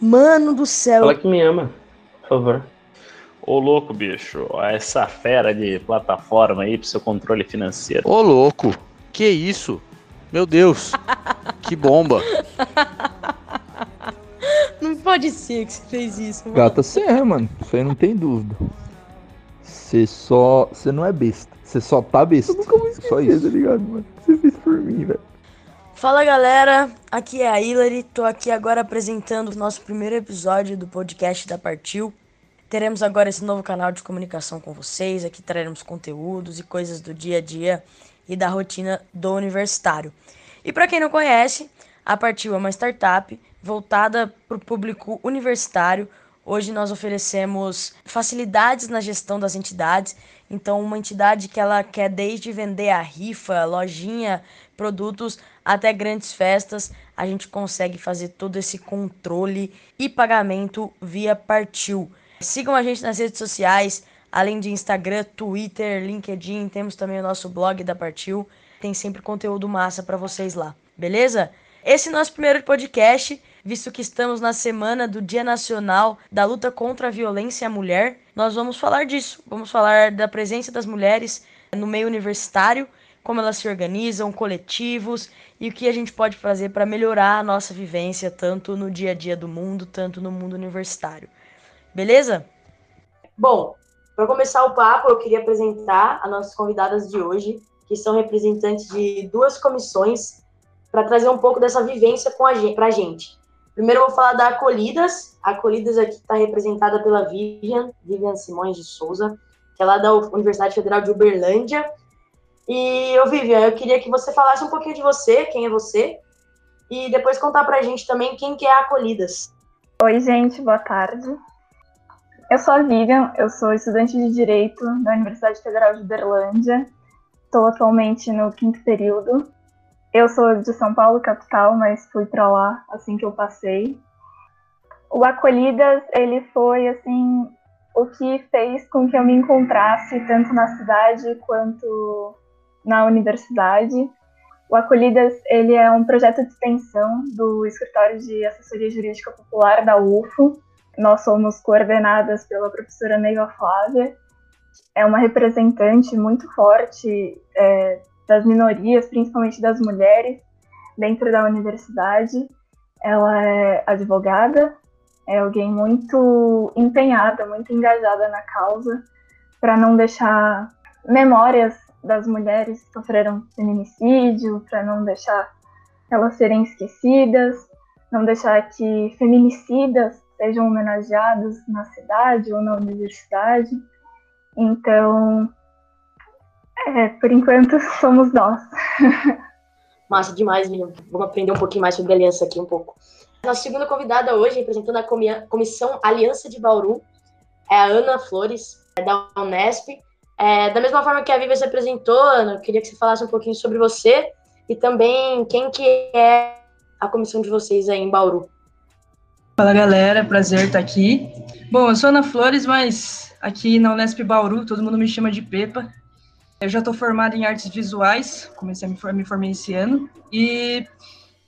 Mano do céu. Fala que me ama, por favor. Ô louco, bicho, essa fera de plataforma aí pro seu controle financeiro. Ô louco, que isso? Meu Deus, que bomba. Não pode ser que você fez isso. Mano. Gata serra, mano. Isso aí não tem dúvida. Você só. Você não é besta. Você só tá besta. Eu nunca vou esquecer, só isso. tá ligado, mano? Você fez por mim, velho. Fala galera, aqui é a Hilary, tô aqui agora apresentando o nosso primeiro episódio do podcast da Partiu. Teremos agora esse novo canal de comunicação com vocês, aqui traremos conteúdos e coisas do dia a dia e da rotina do universitário. E para quem não conhece, a Partiu é uma startup voltada para o público universitário. Hoje nós oferecemos facilidades na gestão das entidades. Então, uma entidade que ela quer desde vender a rifa, lojinha, produtos até grandes festas, a gente consegue fazer todo esse controle e pagamento via Partiu. Sigam a gente nas redes sociais, além de Instagram, Twitter, LinkedIn, temos também o nosso blog da Partiu. Tem sempre conteúdo massa para vocês lá, beleza? Esse é nosso primeiro podcast, visto que estamos na semana do Dia Nacional da Luta contra a Violência à Mulher. Nós vamos falar disso, vamos falar da presença das mulheres no meio universitário, como elas se organizam, coletivos e o que a gente pode fazer para melhorar a nossa vivência tanto no dia a dia do mundo, tanto no mundo universitário. Beleza? Bom, para começar o papo, eu queria apresentar as nossas convidadas de hoje, que são representantes de duas comissões, para trazer um pouco dessa vivência para a gente. Primeiro eu vou falar da Acolhidas. A Acolhidas aqui está representada pela Vivian, Vivian Simões de Souza, que é lá da Universidade Federal de Uberlândia. E, eu, Vivian, eu queria que você falasse um pouquinho de você, quem é você, e depois contar para a gente também quem que é a Acolhidas. Oi, gente, boa tarde. Eu sou a Vivian, eu sou estudante de Direito da Universidade Federal de Uberlândia. Estou atualmente no quinto período. Eu sou de São Paulo, capital, mas fui para lá assim que eu passei. O Acolhidas, ele foi, assim, o que fez com que eu me encontrasse tanto na cidade quanto na universidade. O Acolhidas, ele é um projeto de extensão do Escritório de Assessoria Jurídica Popular da UFO, nós somos coordenadas pela professora Neiva Flávia, é uma representante muito forte é, das minorias, principalmente das mulheres, dentro da universidade. Ela é advogada, é alguém muito empenhada, muito engajada na causa, para não deixar memórias das mulheres que sofreram feminicídio, para não deixar elas serem esquecidas, não deixar que feminicidas sejam homenageados na cidade ou na universidade. Então, é, por enquanto, somos nós. Massa demais, menino. Vamos aprender um pouquinho mais sobre a aliança aqui um pouco. Nossa segunda convidada hoje, representando a Comissão Aliança de Bauru, é a Ana Flores, é da Unesp. É, da mesma forma que a Viva se apresentou, eu queria que você falasse um pouquinho sobre você e também quem que é a comissão de vocês aí em Bauru. Fala galera, prazer estar aqui. Bom, eu sou Ana Flores, mas aqui na Unesp Bauru todo mundo me chama de Pepa. Eu já estou formada em artes visuais, comecei a me formar, me formei esse ano. E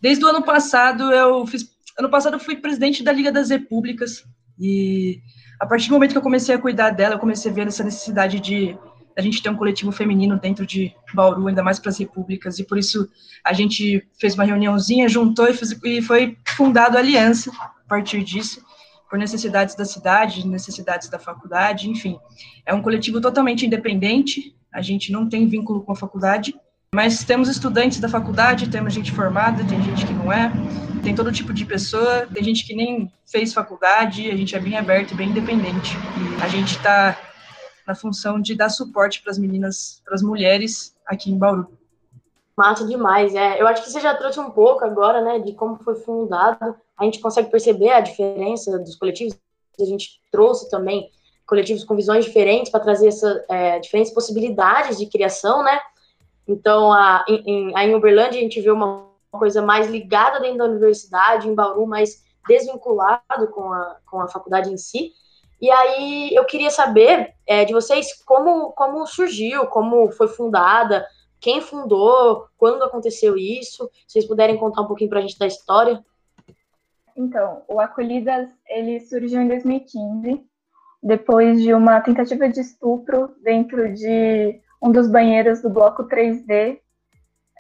desde o ano passado eu fiz. Ano passado eu fui presidente da Liga das Repúblicas. E a partir do momento que eu comecei a cuidar dela, eu comecei a ver essa necessidade de a gente ter um coletivo feminino dentro de Bauru, ainda mais para as repúblicas, e por isso a gente fez uma reuniãozinha, juntou e, fez, e foi fundado a Aliança, partir disso, por necessidades da cidade, necessidades da faculdade, enfim. É um coletivo totalmente independente, a gente não tem vínculo com a faculdade, mas temos estudantes da faculdade, temos gente formada, tem gente que não é, tem todo tipo de pessoa, tem gente que nem fez faculdade, a gente é bem aberto e bem independente. A gente está na função de dar suporte para as meninas, para as mulheres aqui em Bauru. Massa demais, é. Eu acho que você já trouxe um pouco agora, né, de como foi fundado a gente consegue perceber a diferença dos coletivos. A gente trouxe também coletivos com visões diferentes para trazer essas é, diferentes possibilidades de criação, né? Então, a, em, a, em Uberlândia, a gente vê uma coisa mais ligada dentro da universidade, em Bauru, mais desvinculado com a, com a faculdade em si. E aí, eu queria saber é, de vocês como, como surgiu, como foi fundada, quem fundou, quando aconteceu isso, se vocês puderem contar um pouquinho para a gente da história. Então, o Acolhidas, ele surgiu em 2015, depois de uma tentativa de estupro dentro de um dos banheiros do bloco 3D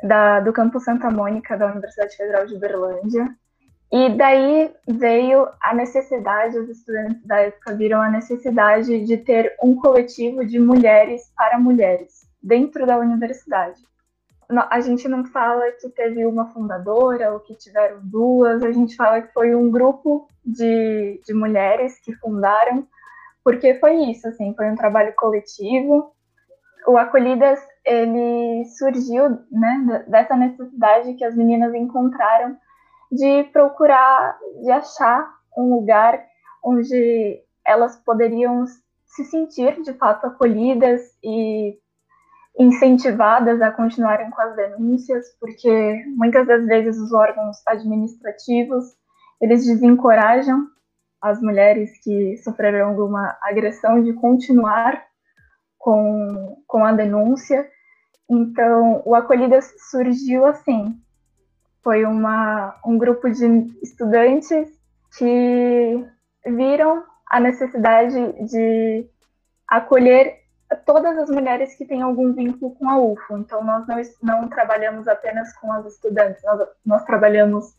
da, do campus Santa Mônica da Universidade Federal de Uberlândia. E daí veio a necessidade, os estudantes da época viram a necessidade de ter um coletivo de mulheres para mulheres dentro da universidade. A gente não fala que teve uma fundadora ou que tiveram duas, a gente fala que foi um grupo de, de mulheres que fundaram, porque foi isso, assim, foi um trabalho coletivo. O Acolhidas, ele surgiu né, dessa necessidade que as meninas encontraram de procurar, de achar um lugar onde elas poderiam se sentir de fato acolhidas e incentivadas a continuarem com as denúncias, porque muitas das vezes os órgãos administrativos eles desencorajam as mulheres que sofreram alguma agressão de continuar com, com a denúncia. Então, o Acolhidas surgiu assim, foi uma, um grupo de estudantes que viram a necessidade de acolher todas as mulheres que têm algum vínculo com a UFO. Então, nós não, não trabalhamos apenas com as estudantes, nós, nós trabalhamos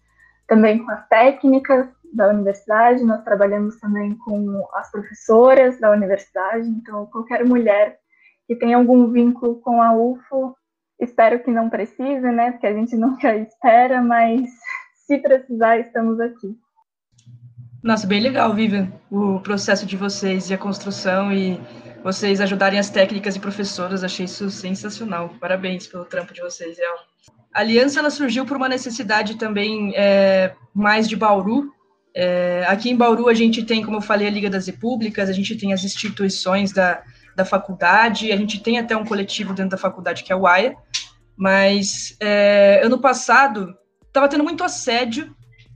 também com as técnicas da universidade, nós trabalhamos também com as professoras da universidade. Então, qualquer mulher que tem algum vínculo com a UFO Espero que não precise, né? Porque a gente nunca espera, mas se precisar, estamos aqui. Nossa, bem legal, Vivian, o processo de vocês e a construção e vocês ajudarem as técnicas e professoras, achei isso sensacional. Parabéns pelo trampo de vocês, real. A aliança ela surgiu por uma necessidade também é, mais de Bauru. É, aqui em Bauru a gente tem, como eu falei, a Liga das Repúblicas, a gente tem as instituições da, da faculdade, a gente tem até um coletivo dentro da faculdade que é o AIA, mas é, ano passado estava tendo muito assédio,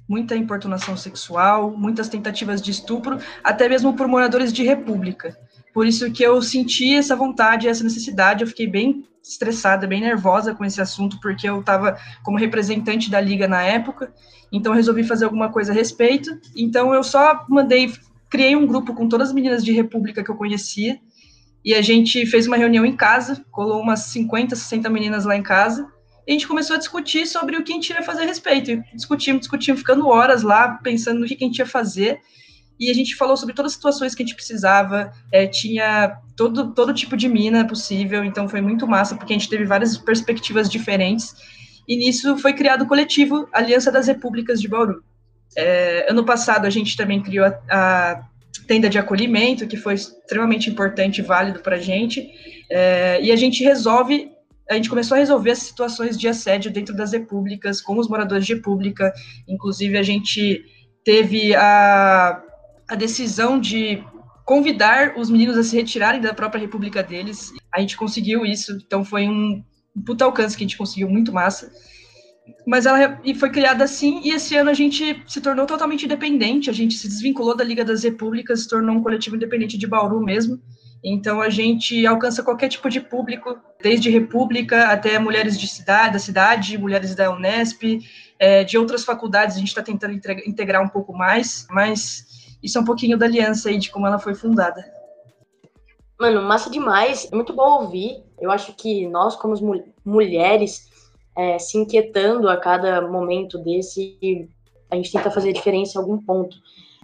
muita importunação sexual, muitas tentativas de estupro, até mesmo por moradores de república. Por isso que eu senti essa vontade, essa necessidade, eu fiquei bem estressada, bem nervosa com esse assunto, porque eu estava como representante da liga na época, então resolvi fazer alguma coisa a respeito. Então eu só mandei, criei um grupo com todas as meninas de república que eu conhecia, e a gente fez uma reunião em casa, colou umas 50, 60 meninas lá em casa, e a gente começou a discutir sobre o que a gente ia fazer a respeito. E discutimos, discutimos, ficando horas lá, pensando no que a gente ia fazer. E a gente falou sobre todas as situações que a gente precisava, é, tinha todo, todo tipo de mina possível, então foi muito massa, porque a gente teve várias perspectivas diferentes. E nisso foi criado o coletivo Aliança das Repúblicas de Bauru. É, ano passado a gente também criou a, a tenda de acolhimento, que foi extremamente importante e válido para a gente, é, e a gente resolve, a gente começou a resolver as situações de assédio dentro das repúblicas, com os moradores de república, inclusive a gente teve a, a decisão de convidar os meninos a se retirarem da própria república deles, a gente conseguiu isso, então foi um, puta alcance que a gente conseguiu, muito massa, mas ela foi criada assim, e esse ano a gente se tornou totalmente independente, a gente se desvinculou da Liga das Repúblicas, se tornou um coletivo independente de Bauru mesmo. Então a gente alcança qualquer tipo de público, desde república até mulheres de cidade, da cidade, mulheres da Unesp, é, de outras faculdades, a gente está tentando integrar um pouco mais, mas isso é um pouquinho da aliança aí, de como ela foi fundada. Mano, massa demais, é muito bom ouvir. Eu acho que nós, como mulheres, é, se inquietando a cada momento desse a gente tenta fazer diferença em algum ponto.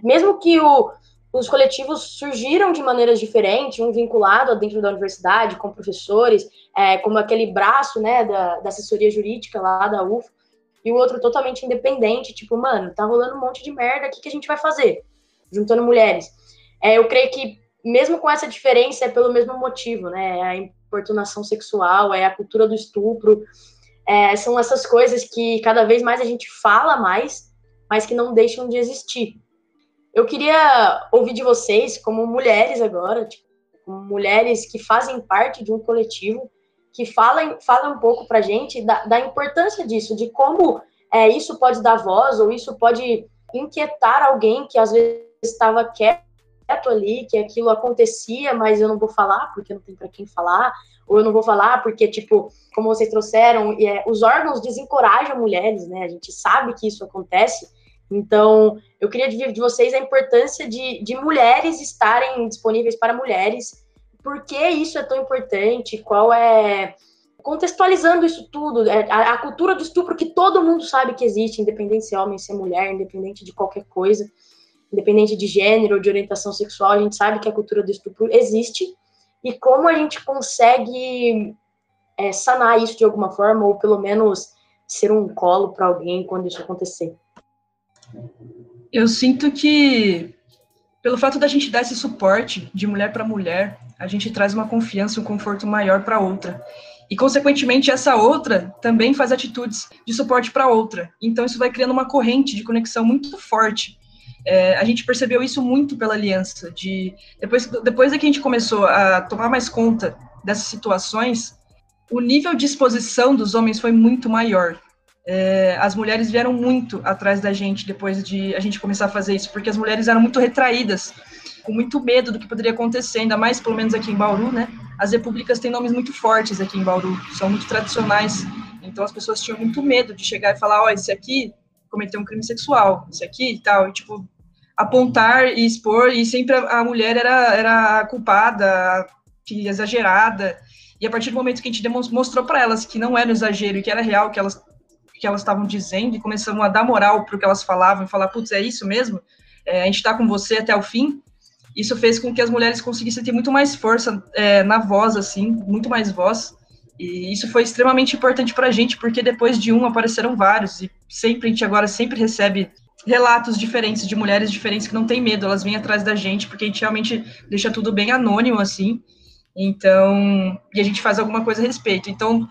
Mesmo que o, os coletivos surgiram de maneiras diferentes, um vinculado dentro da universidade, com professores, é, como aquele braço né, da, da assessoria jurídica lá da UF, e o outro totalmente independente, tipo, mano, tá rolando um monte de merda, o que, que a gente vai fazer? Juntando mulheres. É, eu creio que, mesmo com essa diferença, é pelo mesmo motivo, né? É a importunação sexual, é a cultura do estupro, é, são essas coisas que cada vez mais a gente fala mais, mas que não deixam de existir. Eu queria ouvir de vocês, como mulheres agora, tipo, como mulheres que fazem parte de um coletivo, que falem, falem um pouco para a gente da, da, importância disso, de como é, isso pode dar voz, ou isso pode inquietar alguém que às vezes estava quieto ali, que aquilo acontecia, mas eu não vou falar porque não tem para quem falar, ou eu não vou falar porque, tipo, como vocês trouxeram, é, os órgãos desencorajam mulheres, né? A gente sabe que isso acontece, Então, eu queria dividir de vocês a importância de, de mulheres estarem disponíveis para mulheres, por que isso é tão importante, qual é. Contextualizando isso tudo, é, a, cultura do estupro que todo mundo sabe que existe, independente se é homem, se é mulher, independente de qualquer coisa, independente de gênero ou de orientação sexual, a gente sabe que a cultura do estupro existe, e como a gente consegue é, sanar isso de alguma forma, ou pelo menos ser um colo para alguém quando isso acontecer. Eu sinto que, pelo fato da gente dar esse suporte de mulher para mulher, a gente traz uma confiança um conforto maior para outra. E, consequentemente, essa outra também faz atitudes de suporte para outra. Então, isso vai criando uma corrente de conexão muito forte. É, a gente percebeu isso muito pela aliança. De depois, depois que a gente começou a tomar mais conta dessas situações, o nível de exposição dos homens foi muito maior. É, as mulheres vieram muito atrás da gente depois de a gente começar a fazer isso, porque as mulheres eram muito retraídas, com muito medo do que poderia acontecer, ainda mais, pelo menos aqui em Bauru, né? As repúblicas têm nomes muito fortes aqui em Bauru, são muito tradicionais, então as pessoas tinham muito medo de chegar e falar: ó, oh, esse aqui cometeu um crime sexual, esse aqui e tal, e tipo, apontar e expor, e sempre a, mulher era, era culpada, exagerada. E a partir do momento que a gente mostrou para elas que não era um exagero e que era real, que elas que elas estavam dizendo, e começamos a dar moral para o que elas falavam, e falar, putz, é isso mesmo? É, a gente está com você até o fim. Isso fez com que as mulheres conseguissem ter muito mais força é, na voz, assim, muito mais voz. E isso foi extremamente importante para a gente, porque depois de um apareceram vários, e sempre a gente agora sempre recebe relatos diferentes de mulheres diferentes que não têm medo, elas vêm atrás da gente, porque a gente realmente deixa tudo bem anônimo, assim. Então, e a gente faz alguma coisa a respeito. Então,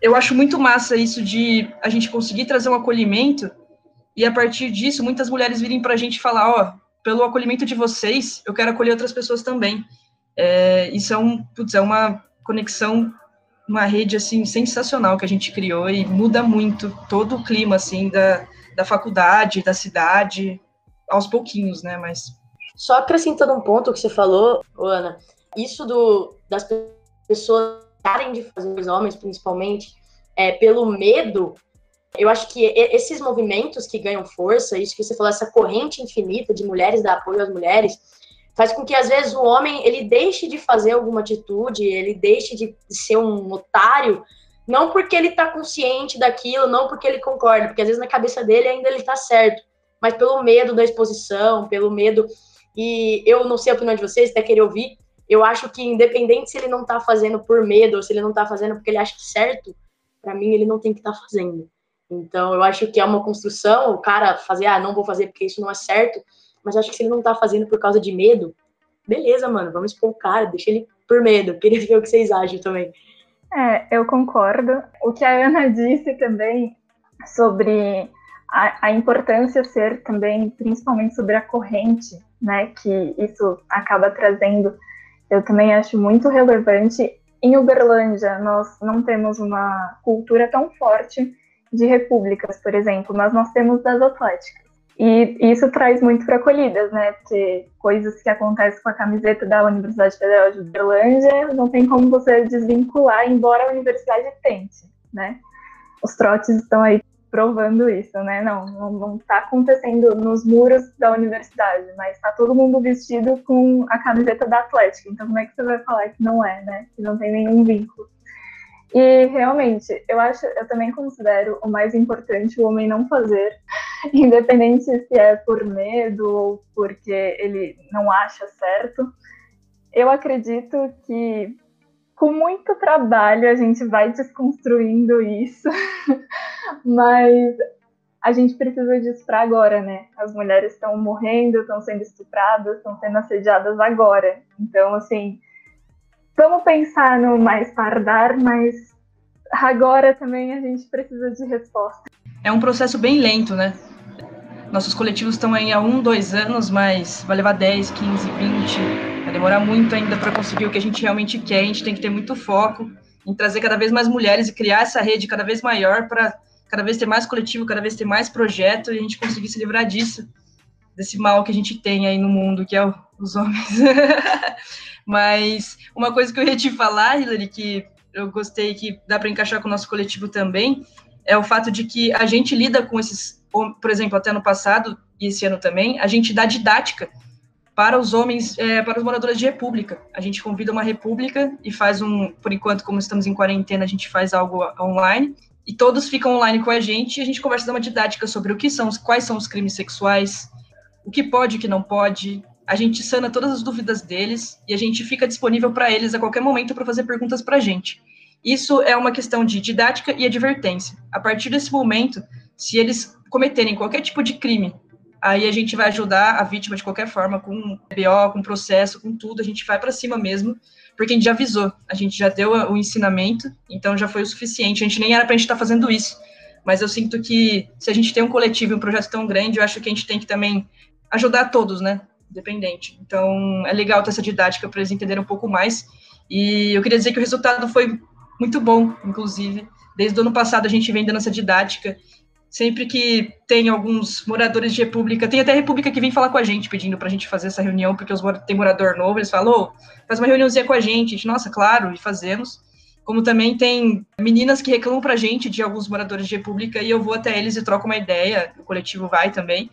eu acho muito massa isso de a gente conseguir trazer um acolhimento e a partir disso muitas mulheres virem para a gente falar, ó, oh, pelo acolhimento de vocês, eu quero acolher outras pessoas também. É, isso é um, putz, é uma conexão, uma rede assim sensacional que a gente criou e muda muito todo o clima assim da, da faculdade, da cidade, aos pouquinhos, né? Mas só acrescentando um ponto que você falou, Ana, isso do das pessoas parem de fazer, os homens principalmente, é, pelo medo, eu acho que esses movimentos que ganham força, isso que você falou, essa corrente infinita de mulheres dar apoio às mulheres, faz com que às vezes o homem ele deixe de fazer alguma atitude, ele deixe de ser um otário, não porque ele está consciente daquilo, não porque ele concorda, porque às vezes na cabeça dele ainda ele está certo, mas pelo medo da exposição, pelo medo. E eu não sei a opinião de vocês, até querer ouvir, eu acho que independente se ele não tá fazendo por medo ou se ele não tá fazendo porque ele acha certo, para mim ele não tem que estar tá fazendo. Então eu acho que é uma construção, o cara fazer, ah, não vou fazer porque isso não é certo, mas acho que se ele não tá fazendo por causa de medo, beleza, mano, vamos expor o cara, deixa ele por medo. Queria ver o que vocês acham também. É, eu concordo. O que a Ana disse também sobre a, a importância ser também, principalmente sobre a corrente, né, que isso acaba trazendo eu também acho muito relevante. Em Uberlândia, nós não temos uma cultura tão forte de repúblicas, por exemplo, mas nós temos das atléticas. E isso traz muito para acolhidas, né? Porque coisas que acontecem com a camiseta da Universidade Federal de Uberlândia não tem como você desvincular, embora a universidade tente, né? Os trotes estão aí provando isso, né? Não, não está acontecendo nos muros da universidade, mas está todo mundo vestido com a camiseta da Atlética. Então, como é que você vai falar que não é, né? Que não tem nenhum vínculo. E realmente, eu acho, eu também considero o mais importante o homem não fazer, independente se é por medo ou porque ele não acha certo. Eu acredito que com muito trabalho a gente vai desconstruindo isso, mas a gente precisa disso para agora, né? As mulheres estão morrendo, estão sendo estupradas, estão sendo assediadas agora. Então, assim, vamos pensar no mais tardar, mas agora também a gente precisa de resposta. É um processo bem lento, né? Nossos coletivos estão aí há um, dois anos, mas vai levar 10, 15, 20, Vai demorar muito ainda para conseguir o que a gente realmente quer. A gente tem que ter muito foco em trazer cada vez mais mulheres e criar essa rede cada vez maior para cada vez ter mais coletivo, cada vez ter mais projeto e a gente conseguir se livrar disso, desse mal que a gente tem aí no mundo, que é o, os homens. Mas uma coisa que eu ia te falar, Hilary, que eu gostei que dá para encaixar com o nosso coletivo também, é o fato de que a gente lida com esses, por exemplo, até no passado e esse ano também, a gente dá didática para os homens, é, para os moradores de república. A gente convida uma república e faz um, por enquanto, como estamos em quarentena, a gente faz algo online e todos ficam online com a gente e a gente conversa uma didática sobre o que são, quais são os crimes sexuais, o que pode, o que não pode. A gente sana todas as dúvidas deles e a gente fica disponível para eles a qualquer momento para fazer perguntas para a gente. Isso é uma questão de didática e advertência. A partir desse momento, se eles cometerem qualquer tipo de crime, aí a gente vai ajudar a vítima de qualquer forma, com BO, com processo, com tudo, a gente vai para cima mesmo, porque a gente já avisou, a gente já deu o ensinamento, então já foi o suficiente. A gente nem era para a gente estar tá fazendo isso, mas eu sinto que se a gente tem um coletivo e um projeto tão grande, eu acho que a gente tem que também ajudar todos, né? Independente. Então é legal ter essa didática para eles entenderem um pouco mais. E eu queria dizer que o resultado foi muito bom, inclusive. Desde o ano passado a gente vem dando essa didática. Sempre que tem alguns moradores de república, tem até república que vem falar com a gente, pedindo para a gente fazer essa reunião, porque os, tem morador novo, eles falam, oh, faz uma reuniãozinha com a gente. Nossa, claro, e fazemos. Como também tem meninas que reclamam para a gente de alguns moradores de república, e eu vou até eles e troco uma ideia, o coletivo vai também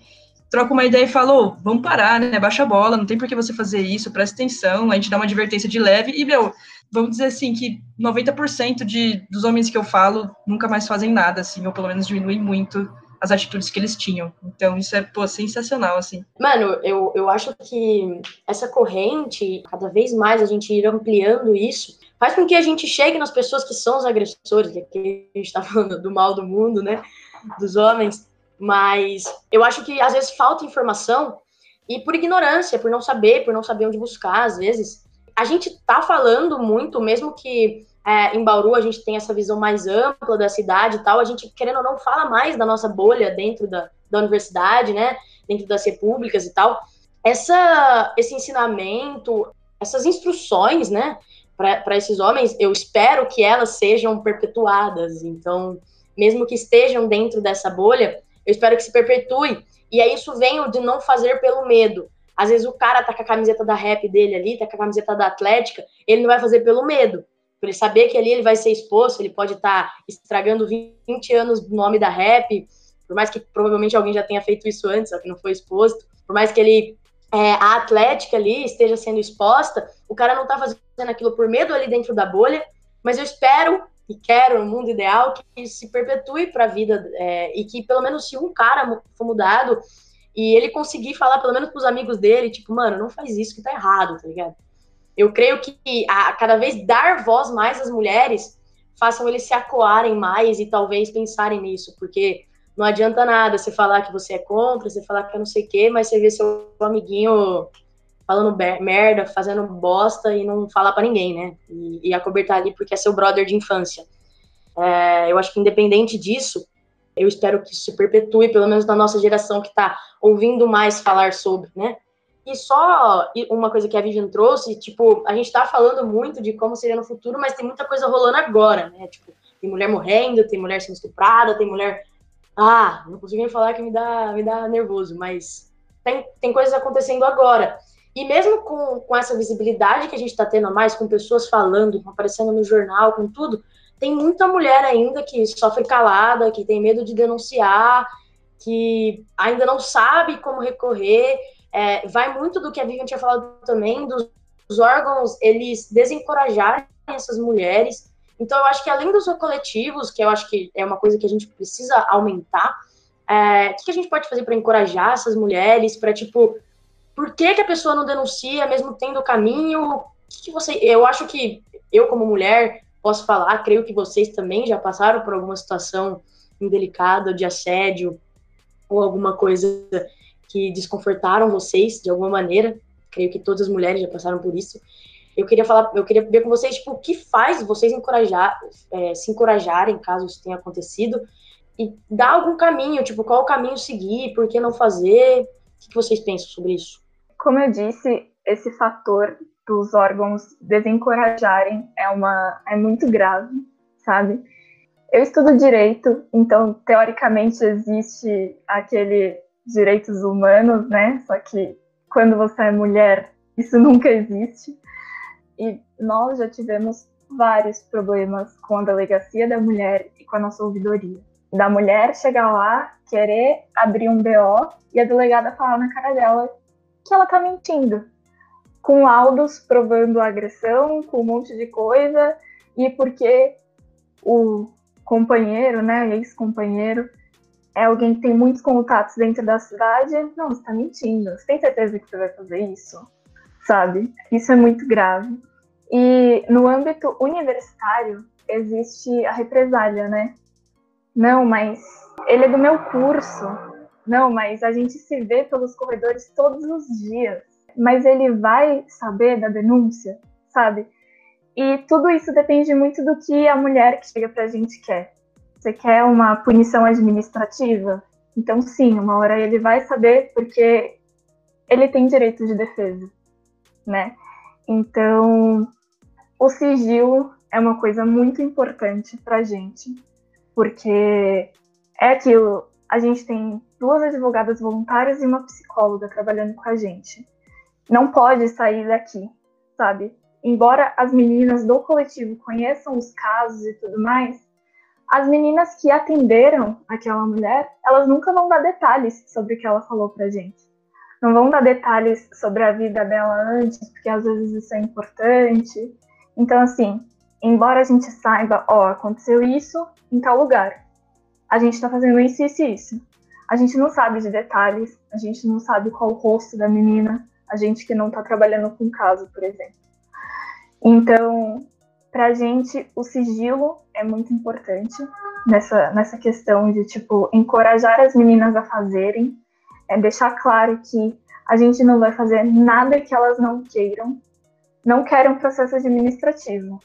troca uma ideia e fala, oh, vamos parar, né? Baixa a bola, não tem por que você fazer isso, presta atenção, a gente dá uma advertência de leve, e, meu, vamos dizer assim, que 90% de, dos homens que eu falo nunca mais fazem nada, assim, ou pelo menos diminuem muito as atitudes que eles tinham. Então, isso é, pô, sensacional, assim. Mano, eu, eu acho que essa corrente, cada vez mais a gente ir ampliando isso, faz com que a gente chegue nas pessoas que são os agressores, que aqui a gente tá falando do mal do mundo, né, dos homens, mas eu acho que às vezes falta informação e por ignorância, por não saber, por não saber onde buscar, às vezes. A gente tá falando muito, mesmo que é, em Bauru a gente tem essa visão mais ampla da cidade e tal, a gente, querendo ou não, fala mais da nossa bolha dentro da, da universidade, né? Dentro das repúblicas e tal. Essa, esse ensinamento, essas instruções, né? Para esses homens, eu espero que elas sejam perpetuadas. Então, mesmo que estejam dentro dessa bolha, eu espero que se perpetue. E aí isso vem de não fazer pelo medo. Às vezes o cara tá com a camiseta da rap dele ali, tá com a camiseta da Atlética, ele não vai fazer pelo medo. Por ele saber que ali ele vai ser exposto, ele pode estar tá estragando 20 anos do nome da rap, por mais que provavelmente alguém já tenha feito isso antes, só que não foi exposto, por mais que ele é, a Atlética ali esteja sendo exposta, o cara não tá fazendo aquilo por medo ali dentro da bolha, mas eu espero e quero um mundo ideal que se perpetue para a vida é, e que pelo menos se um cara for mudado e ele conseguir falar pelo menos para os amigos dele, tipo, mano, não faz isso que tá errado, tá ligado? Eu creio que a, cada vez dar voz mais às mulheres façam eles se acuarem mais e talvez pensarem nisso, porque não adianta nada você falar que você é contra, você falar que é não sei o quê, mas você vê seu amiguinho falando merda, fazendo bosta e não falar para ninguém, né? E, e acobertar ali porque é seu brother de infância. É, eu acho que independente disso, eu espero que isso se perpetue, pelo menos na nossa geração que está ouvindo mais falar sobre, né? E só uma coisa que a Vivian trouxe, tipo, a gente está falando muito de como seria no futuro, mas tem muita coisa rolando agora, né? Tipo, tem mulher morrendo, tem mulher sendo estuprada, tem mulher. Ah, não consigo nem falar que me dá, me dá nervoso, mas tem, tem coisas acontecendo agora. E mesmo com, com essa visibilidade que a gente está tendo a mais, com pessoas falando, aparecendo no jornal, com tudo, tem muita mulher ainda que sofre calada, que tem medo de denunciar, que ainda não sabe como recorrer. É, vai muito do que a Vivian tinha falado também, dos, dos órgãos, eles desencorajarem essas mulheres. Então, eu acho que além dos coletivos, que eu acho que é uma coisa que a gente precisa aumentar, é, o que a gente pode fazer para encorajar essas mulheres, para, tipo, por que, que a pessoa não denuncia, mesmo tendo caminho? Que, que você, eu acho que eu, como mulher, posso falar, creio que vocês também já passaram por alguma situação indelicada de assédio ou alguma coisa que desconfortaram vocês de alguma maneira. Creio que todas as mulheres já passaram por isso. Eu queria falar, eu queria ver com vocês, tipo, o que faz vocês encorajar, é, se encorajarem caso isso tenha acontecido e dar algum caminho, tipo, qual o caminho seguir, por que não fazer? O que vocês pensam sobre isso? Como eu disse, esse fator dos órgãos desencorajarem é uma é muito grave, sabe? Eu estudo direito, então teoricamente existe aquele direitos humanos, né? Só que quando você é mulher, isso nunca existe. E nós já tivemos vários problemas com a delegacia da mulher e com a nossa ouvidoria. Da mulher chegar lá, querer abrir um BO e a delegada falar na cara dela que ela tá mentindo. Com laudos provando agressão, com um monte de coisa, e porque o companheiro, né, ex-companheiro, é alguém que tem muitos contatos dentro da cidade, não, você tá mentindo. Você tem certeza que você vai fazer isso? Sabe? Isso é muito grave. E no âmbito universitário existe a represália, né? Não, mas ele é do meu curso. Não, mas a gente se vê pelos corredores todos os dias. Mas ele vai saber da denúncia, sabe? E tudo isso depende muito do que a mulher que chega pra gente quer. Você quer uma punição administrativa? Então, sim, uma hora ele vai saber porque ele tem direito de defesa, né? Então, o sigilo é uma coisa muito importante para a gente, porque é aquilo. A gente tem duas advogadas voluntárias e uma psicóloga trabalhando com a gente. Não pode sair daqui, sabe? Embora as meninas do coletivo conheçam os casos e tudo mais, as meninas que atenderam aquela mulher, elas nunca vão dar detalhes sobre o que ela falou pra gente. Não vão dar detalhes sobre a vida dela antes, porque às vezes isso é importante. Então, assim, embora a gente saiba, ó, aconteceu isso em tal lugar, a gente tá fazendo isso, isso e isso. A gente não sabe de detalhes, a gente não sabe qual o rosto da menina, a gente que não tá trabalhando com caso, por exemplo. Então, pra gente, o sigilo é muito importante nessa, nessa questão de, tipo, encorajar as meninas a fazerem, é deixar claro que a gente não vai fazer nada que elas não queiram, não querem um processo administrativo.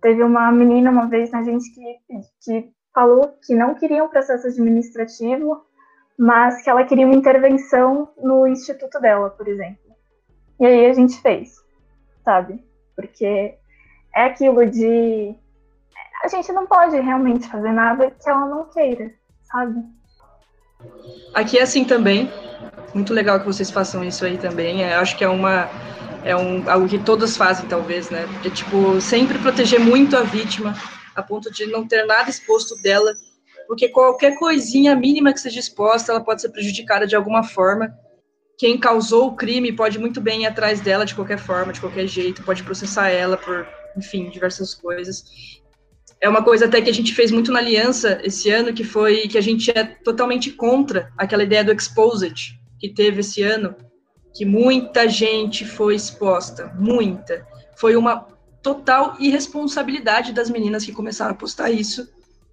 Teve uma menina uma vez na gente que, que falou que não queria um processo administrativo, mas que ela queria uma intervenção no instituto dela, por exemplo. E aí a gente fez, sabe? Porque é aquilo de a gente não pode realmente fazer nada que ela não queira, sabe? Aqui é assim também. Muito legal que vocês façam isso aí também. É, acho que é uma é um, algo que todas fazem, talvez, né? Porque, tipo, sempre proteger muito a vítima, a ponto de não ter nada exposto dela, porque qualquer coisinha mínima que seja exposta, ela pode ser prejudicada de alguma forma. Quem causou o crime pode muito bem ir atrás dela de qualquer forma, de qualquer jeito, pode processar ela por, enfim, diversas coisas. É uma coisa até que a gente fez muito na aliança esse ano, que foi que a gente é totalmente contra aquela ideia do exposed que teve esse ano, que muita gente foi exposta, muita. Foi uma total irresponsabilidade das meninas que começaram a postar isso.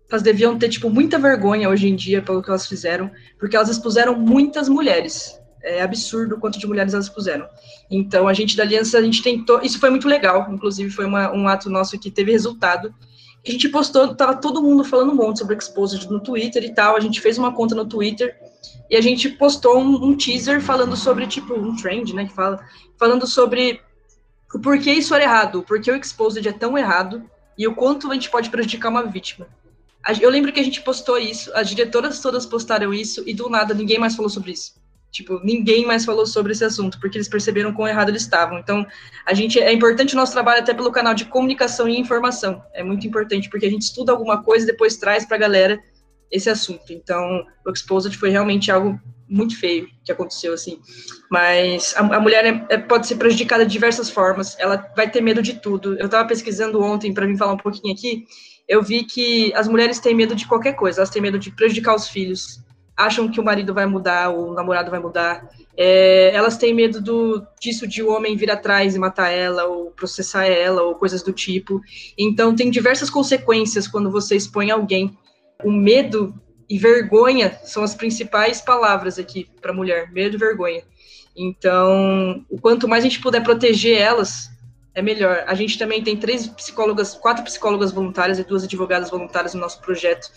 Elas deviam ter, tipo, muita vergonha hoje em dia pelo que elas fizeram, porque elas expuseram muitas mulheres. É absurdo o quanto de mulheres elas expuseram. Então, a gente da Aliança, a gente tentou. Isso foi muito legal, inclusive, foi uma, um ato nosso que teve resultado. A gente postou, tava todo mundo falando um monte sobre Exposed no Twitter e tal. A gente fez uma conta no Twitter e a gente postou um, um, teaser falando sobre, tipo, um trend, né, que fala, falando sobre o porquê isso era errado, porquê o Exposed é tão errado e o quanto a gente pode prejudicar uma vítima. Eu lembro que a gente postou isso, as diretoras todas postaram isso e do nada ninguém mais falou sobre isso. Tipo, ninguém mais falou sobre esse assunto, porque eles perceberam quão errado eles estavam. Então, a gente é importante o nosso trabalho até pelo canal de comunicação e informação. É muito importante, porque a gente estuda alguma coisa e depois traz para a galera esse assunto. Então, o Exposed foi realmente algo muito feio que aconteceu, assim. Mas a, a mulher é, é, pode ser prejudicada de diversas formas, ela vai ter medo de tudo. Eu estava pesquisando ontem para mim falar um pouquinho aqui, eu vi que as mulheres têm medo de qualquer coisa, elas têm medo de prejudicar os filhos, acham que o marido vai mudar, o namorado vai mudar, é, elas têm medo do, disso de o homem vir atrás e matar ela, ou processar ela, ou coisas do tipo. Então, tem diversas consequências quando você expõe alguém o medo e vergonha são as principais palavras aqui para mulher, medo e vergonha. Então, o quanto mais a gente puder proteger elas, é melhor. A gente também tem três psicólogas, quatro psicólogas voluntárias e duas advogadas voluntárias no nosso projeto.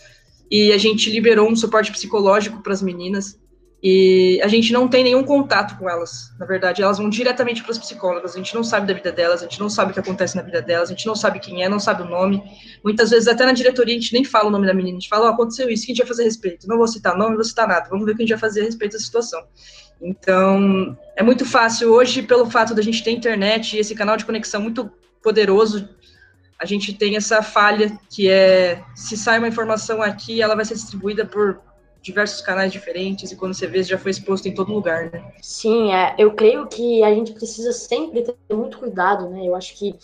E a gente liberou um suporte psicológico para as meninas. E a gente não tem nenhum contato com elas. Na verdade, elas vão diretamente para as psicólogas. A gente não sabe da vida delas, a gente não sabe o que acontece na vida delas, a gente não sabe quem é, não sabe o nome. Muitas vezes, até na diretoria, a gente nem fala o nome da menina. A gente fala: oh, aconteceu isso, o que a gente vai fazer a respeito? Não vou citar nome, não vou citar nada. Vamos ver o que a gente vai fazer a respeito da situação. Então, é muito fácil hoje, pelo fato da gente ter internet e esse canal de conexão muito poderoso, a gente tem essa falha que é se sai uma informação aqui, ela vai ser distribuída por diversos canais diferentes e quando você vê já foi exposto em todo lugar, né? Sim, é, eu creio que a gente precisa sempre ter muito cuidado, né? Eu acho que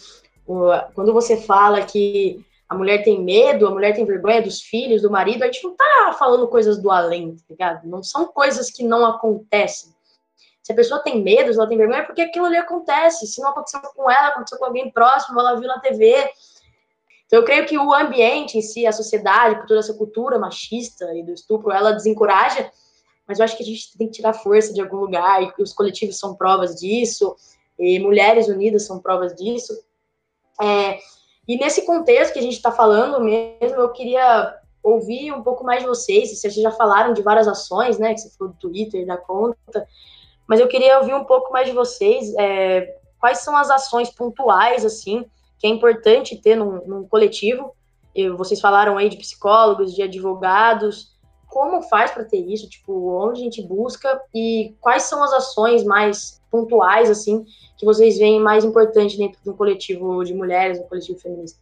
quando você fala que a mulher tem medo, a mulher tem vergonha dos filhos, do marido, a gente não tá falando coisas do além, tá ligado? Não são coisas que não acontecem. Se a pessoa tem medo, se ela tem vergonha, é porque aquilo ali acontece. Se não aconteceu com ela, aconteceu com alguém próximo, ela viu na TV. Então, eu creio que o ambiente em si, a sociedade, por toda essa cultura machista e do estupro, ela desencoraja, mas eu acho que a gente tem que tirar força de algum lugar, e os coletivos são provas disso, e Mulheres Unidas são provas disso. É, e nesse contexto que a gente está falando mesmo, eu queria ouvir um pouco mais de vocês. Vocês já falaram de várias ações, né? Que você falou do Twitter, da conta. Mas eu queria ouvir um pouco mais de vocês. É, quais são as ações pontuais, assim, que é importante ter num, num coletivo? Eu, vocês falaram aí de psicólogos, de advogados. Como faz para ter isso? Tipo, onde a gente busca? E quais são as ações mais pontuais, assim, que vocês veem mais importante dentro de um coletivo de mulheres, um coletivo feminista?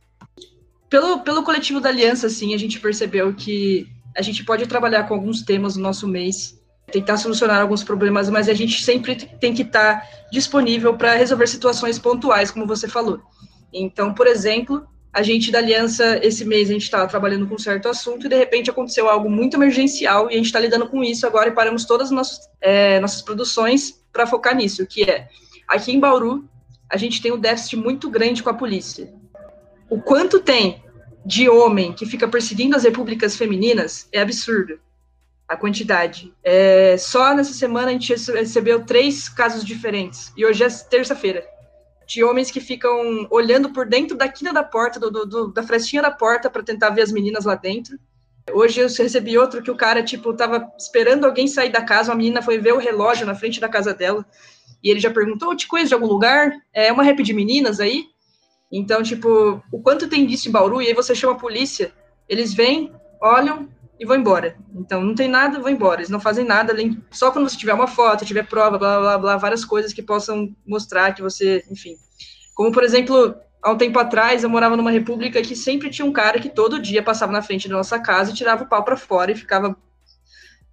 Pelo, pelo coletivo da Aliança, sim, a gente percebeu que a gente pode trabalhar com alguns temas no nosso mês, tentar solucionar alguns problemas, mas a gente sempre tem que estar disponível para resolver situações pontuais, como você falou. Então, por exemplo, a gente da Aliança, esse mês, a gente estava trabalhando com um certo assunto e de repente aconteceu algo muito emergencial e a gente está lidando com isso agora e paramos todas as nossas, é, nossas produções para focar nisso, que é aqui em Bauru a gente tem um déficit muito grande com a polícia. O quanto tem de homem que fica perseguindo as repúblicas femininas é absurdo. A quantidade. É, só nessa semana a gente recebeu três casos diferentes. E hoje é terça-feira. De homens que ficam olhando por dentro da quina da porta, do, do, da frestinha da porta, para tentar ver as meninas lá dentro. Hoje eu recebi outro que o cara, tipo, tava esperando alguém sair da casa, uma menina foi ver o relógio na frente da casa dela, e ele já perguntou, te conheço de algum lugar? É uma rap de meninas aí? Então, tipo, o quanto tem disso em Bauru, e aí você chama a polícia, eles vêm, olham e vão embora. Então, não tem nada, vão embora. Eles não fazem nada, além, só quando você tiver uma foto, tiver prova, blá, blá, blá, várias coisas que possam mostrar que você, enfim. Como, por exemplo, há um tempo atrás, eu morava numa república que sempre tinha um cara que todo dia passava na frente da nossa casa e tirava o pau para fora e ficava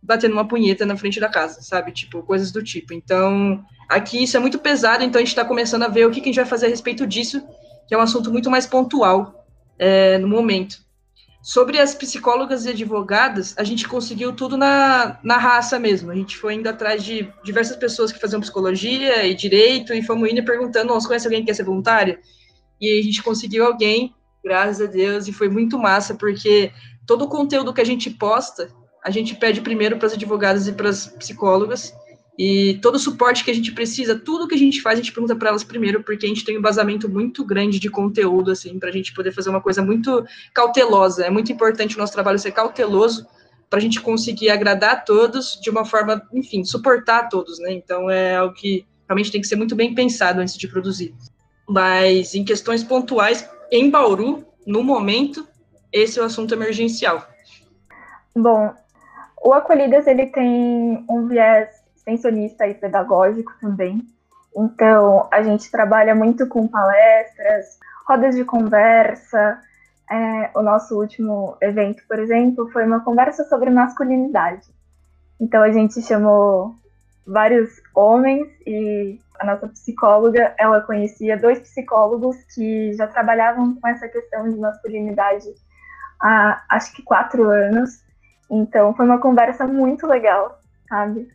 batendo uma punheta na frente da casa, sabe? Tipo, coisas do tipo. Então, aqui isso é muito pesado, então a gente está começando a ver o que, que, a gente vai fazer a respeito disso, que é um assunto muito mais pontual é, no momento. Sobre as psicólogas e advogadas, a gente conseguiu tudo na, na raça mesmo. A gente foi indo atrás de diversas pessoas que faziam psicologia e direito, e fomos indo perguntando: você conhece alguém que quer ser voluntário? e a gente conseguiu alguém, graças a Deus, e foi muito massa, porque todo o conteúdo que a gente posta, a gente pede primeiro para as advogadas e para as psicólogas, e todo o suporte que a gente precisa, tudo que a gente faz, a gente pergunta para elas primeiro, porque a gente tem um embasamento muito grande de conteúdo, assim, para a gente poder fazer uma coisa muito cautelosa. É muito importante o nosso trabalho ser cauteloso, para a gente conseguir agradar a todos de uma forma, enfim, suportar a todos, né? Então é algo que realmente tem que ser muito bem pensado antes de produzir. Mas em questões pontuais, em Bauru, no momento, esse é o assunto emergencial. Bom, o Acolhidas ele tem um viés extensionista e pedagógico também. Então, a gente trabalha muito com palestras, rodas de conversa. É, o nosso último evento, por exemplo, foi uma conversa sobre masculinidade. Então, a gente chamou vários homens e a nossa psicóloga, ela conhecia dois psicólogos que já trabalhavam com essa questão de masculinidade há acho que quatro anos. Então foi uma conversa muito legal, sabe?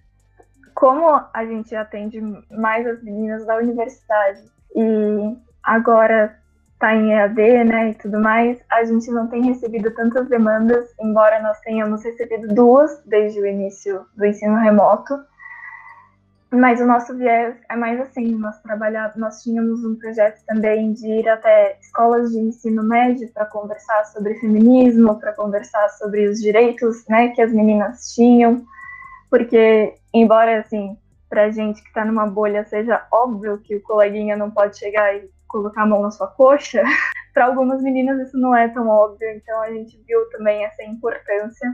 Como a gente atende mais as meninas da universidade e agora está em EAD, né, e tudo mais, a gente não tem recebido tantas demandas, embora nós tenhamos recebido duas desde o início do ensino remoto. Mas o nosso viés é mais assim, nós trabalhávamos, nós tínhamos um projeto também de ir até escolas de ensino médio para conversar sobre feminismo, para conversar sobre os direitos, né, que as meninas tinham, porque embora assim, a gente que está numa bolha seja óbvio que o coleguinha não pode chegar e colocar a mão na sua coxa, para algumas meninas isso não é tão óbvio, então a gente viu também essa importância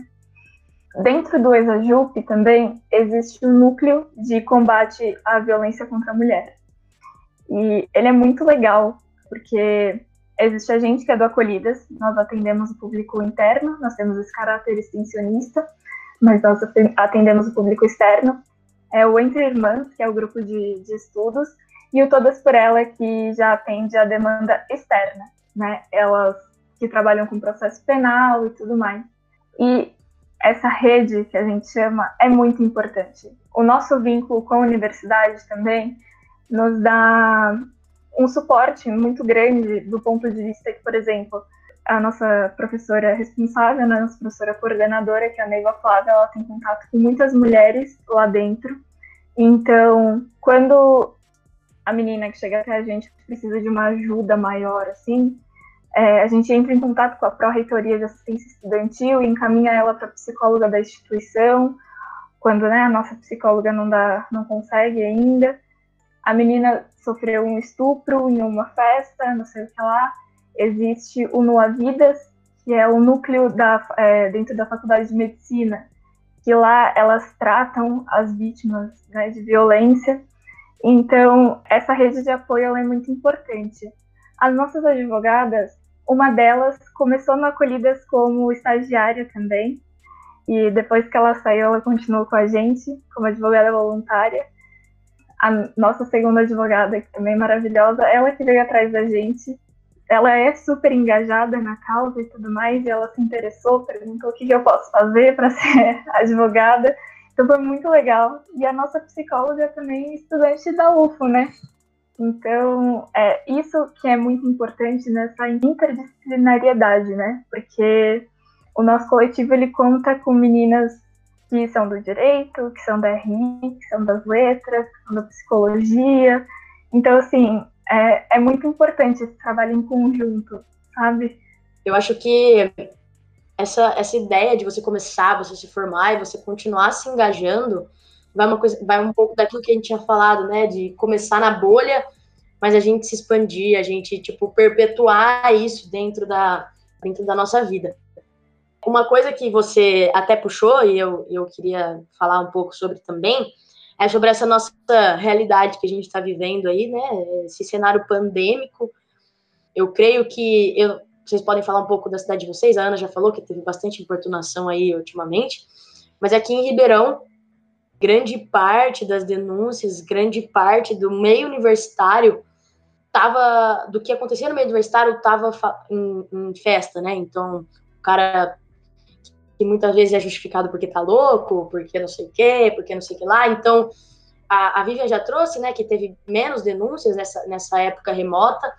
Dentro do ExaJup também existe um núcleo de combate à violência contra a mulher. E ele é muito legal, porque existe a gente que é do Acolhidas, nós atendemos o público interno, nós temos esse caráter extensionista, mas nós atendemos o público externo. É o Entre Irmãs, que é o grupo de, de estudos, e o Todas por Ela, que já atende a demanda externa, né? Elas que trabalham com processo penal e tudo mais. E essa rede que a gente chama é muito importante. O nosso vínculo com a universidade também nos dá um suporte muito grande do ponto de vista que, por exemplo, a nossa professora responsável, né, a nossa professora coordenadora, que é a Neiva Flávia, ela tem contato com muitas mulheres lá dentro. Então, quando a menina que chega até a gente precisa de uma ajuda maior, assim, é, a gente entra em contato com a Pró-Reitoria de Assistência Estudantil e encaminha ela para a psicóloga da instituição, quando né, a nossa psicóloga não, dá, não consegue ainda. A menina sofreu um estupro em uma festa, não sei o que lá. Existe o Noa Vidas, que é o núcleo da, é, dentro da Faculdade de Medicina, que lá elas tratam as vítimas né, de violência. Então, essa rede de apoio é muito importante. As nossas advogadas, uma delas começou no Acolhidas como estagiária também, e depois que ela saiu, ela continuou com a gente como advogada voluntária. A nossa segunda advogada, que também é maravilhosa, ela que veio atrás da gente. Ela é super engajada na causa e tudo mais, e ela se interessou, perguntou o que eu posso fazer para ser advogada. Então foi muito legal. E a nossa psicóloga também é estudante da UFO, né? Então, é isso que é muito importante nessa interdisciplinariedade, né? Porque o nosso coletivo ele conta com meninas que são do direito, que são da RI, que são das letras, que são da psicologia. Então, assim, é, é muito importante esse trabalho em conjunto, sabe? Eu acho que essa, essa ideia de você começar, você se formar e você continuar se engajando vai uma coisa, vai um pouco daquilo que a gente tinha falado, né, de começar na bolha, mas a gente se expandir, a gente tipo perpetuar isso dentro da dentro da nossa vida. Uma coisa que você até puxou e eu, eu queria falar um pouco sobre também é sobre essa nossa realidade que a gente está vivendo aí, né? Esse cenário pandêmico. Eu creio que eu, vocês podem falar um pouco da cidade de vocês. A Ana já falou que teve bastante importunação aí ultimamente, mas aqui em Ribeirão grande parte das denúncias, grande parte do meio universitário tava do que acontecia no meio universitário estava em, em, festa, né? Então, o cara que muitas vezes é justificado porque tá louco, porque não sei o quê, porque não sei o que lá. Então, a, a Vivian já trouxe, né, que teve menos denúncias nessa, nessa época remota.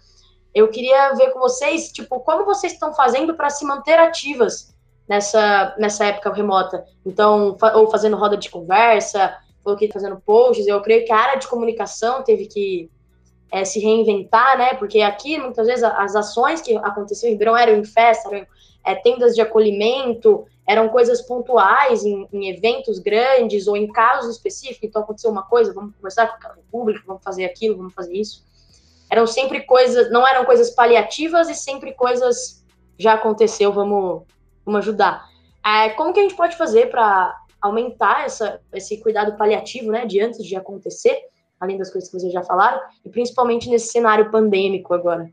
Eu queria ver com vocês, tipo, como vocês estão fazendo para se manter ativas nessa, nessa época remota. Então, fa ou fazendo roda de conversa, ou que fazendo posts. Eu creio que a área de comunicação teve que é, se reinventar, né? Porque aqui, muitas vezes, as ações que aconteciam em Ribeirão eram em festa, eram é, tendas de acolhimento, eram coisas pontuais em, em, eventos grandes ou em casos específicos. Então, aconteceu uma coisa, vamos conversar com o público, vamos fazer aquilo, vamos fazer isso. Eram sempre coisas, não eram coisas paliativas e sempre coisas já aconteceu, vamos vamos ajudar. É, como que a gente pode fazer para aumentar essa, esse cuidado paliativo, né, de antes de acontecer, além das coisas que vocês já falaram, e principalmente nesse cenário pandêmico agora?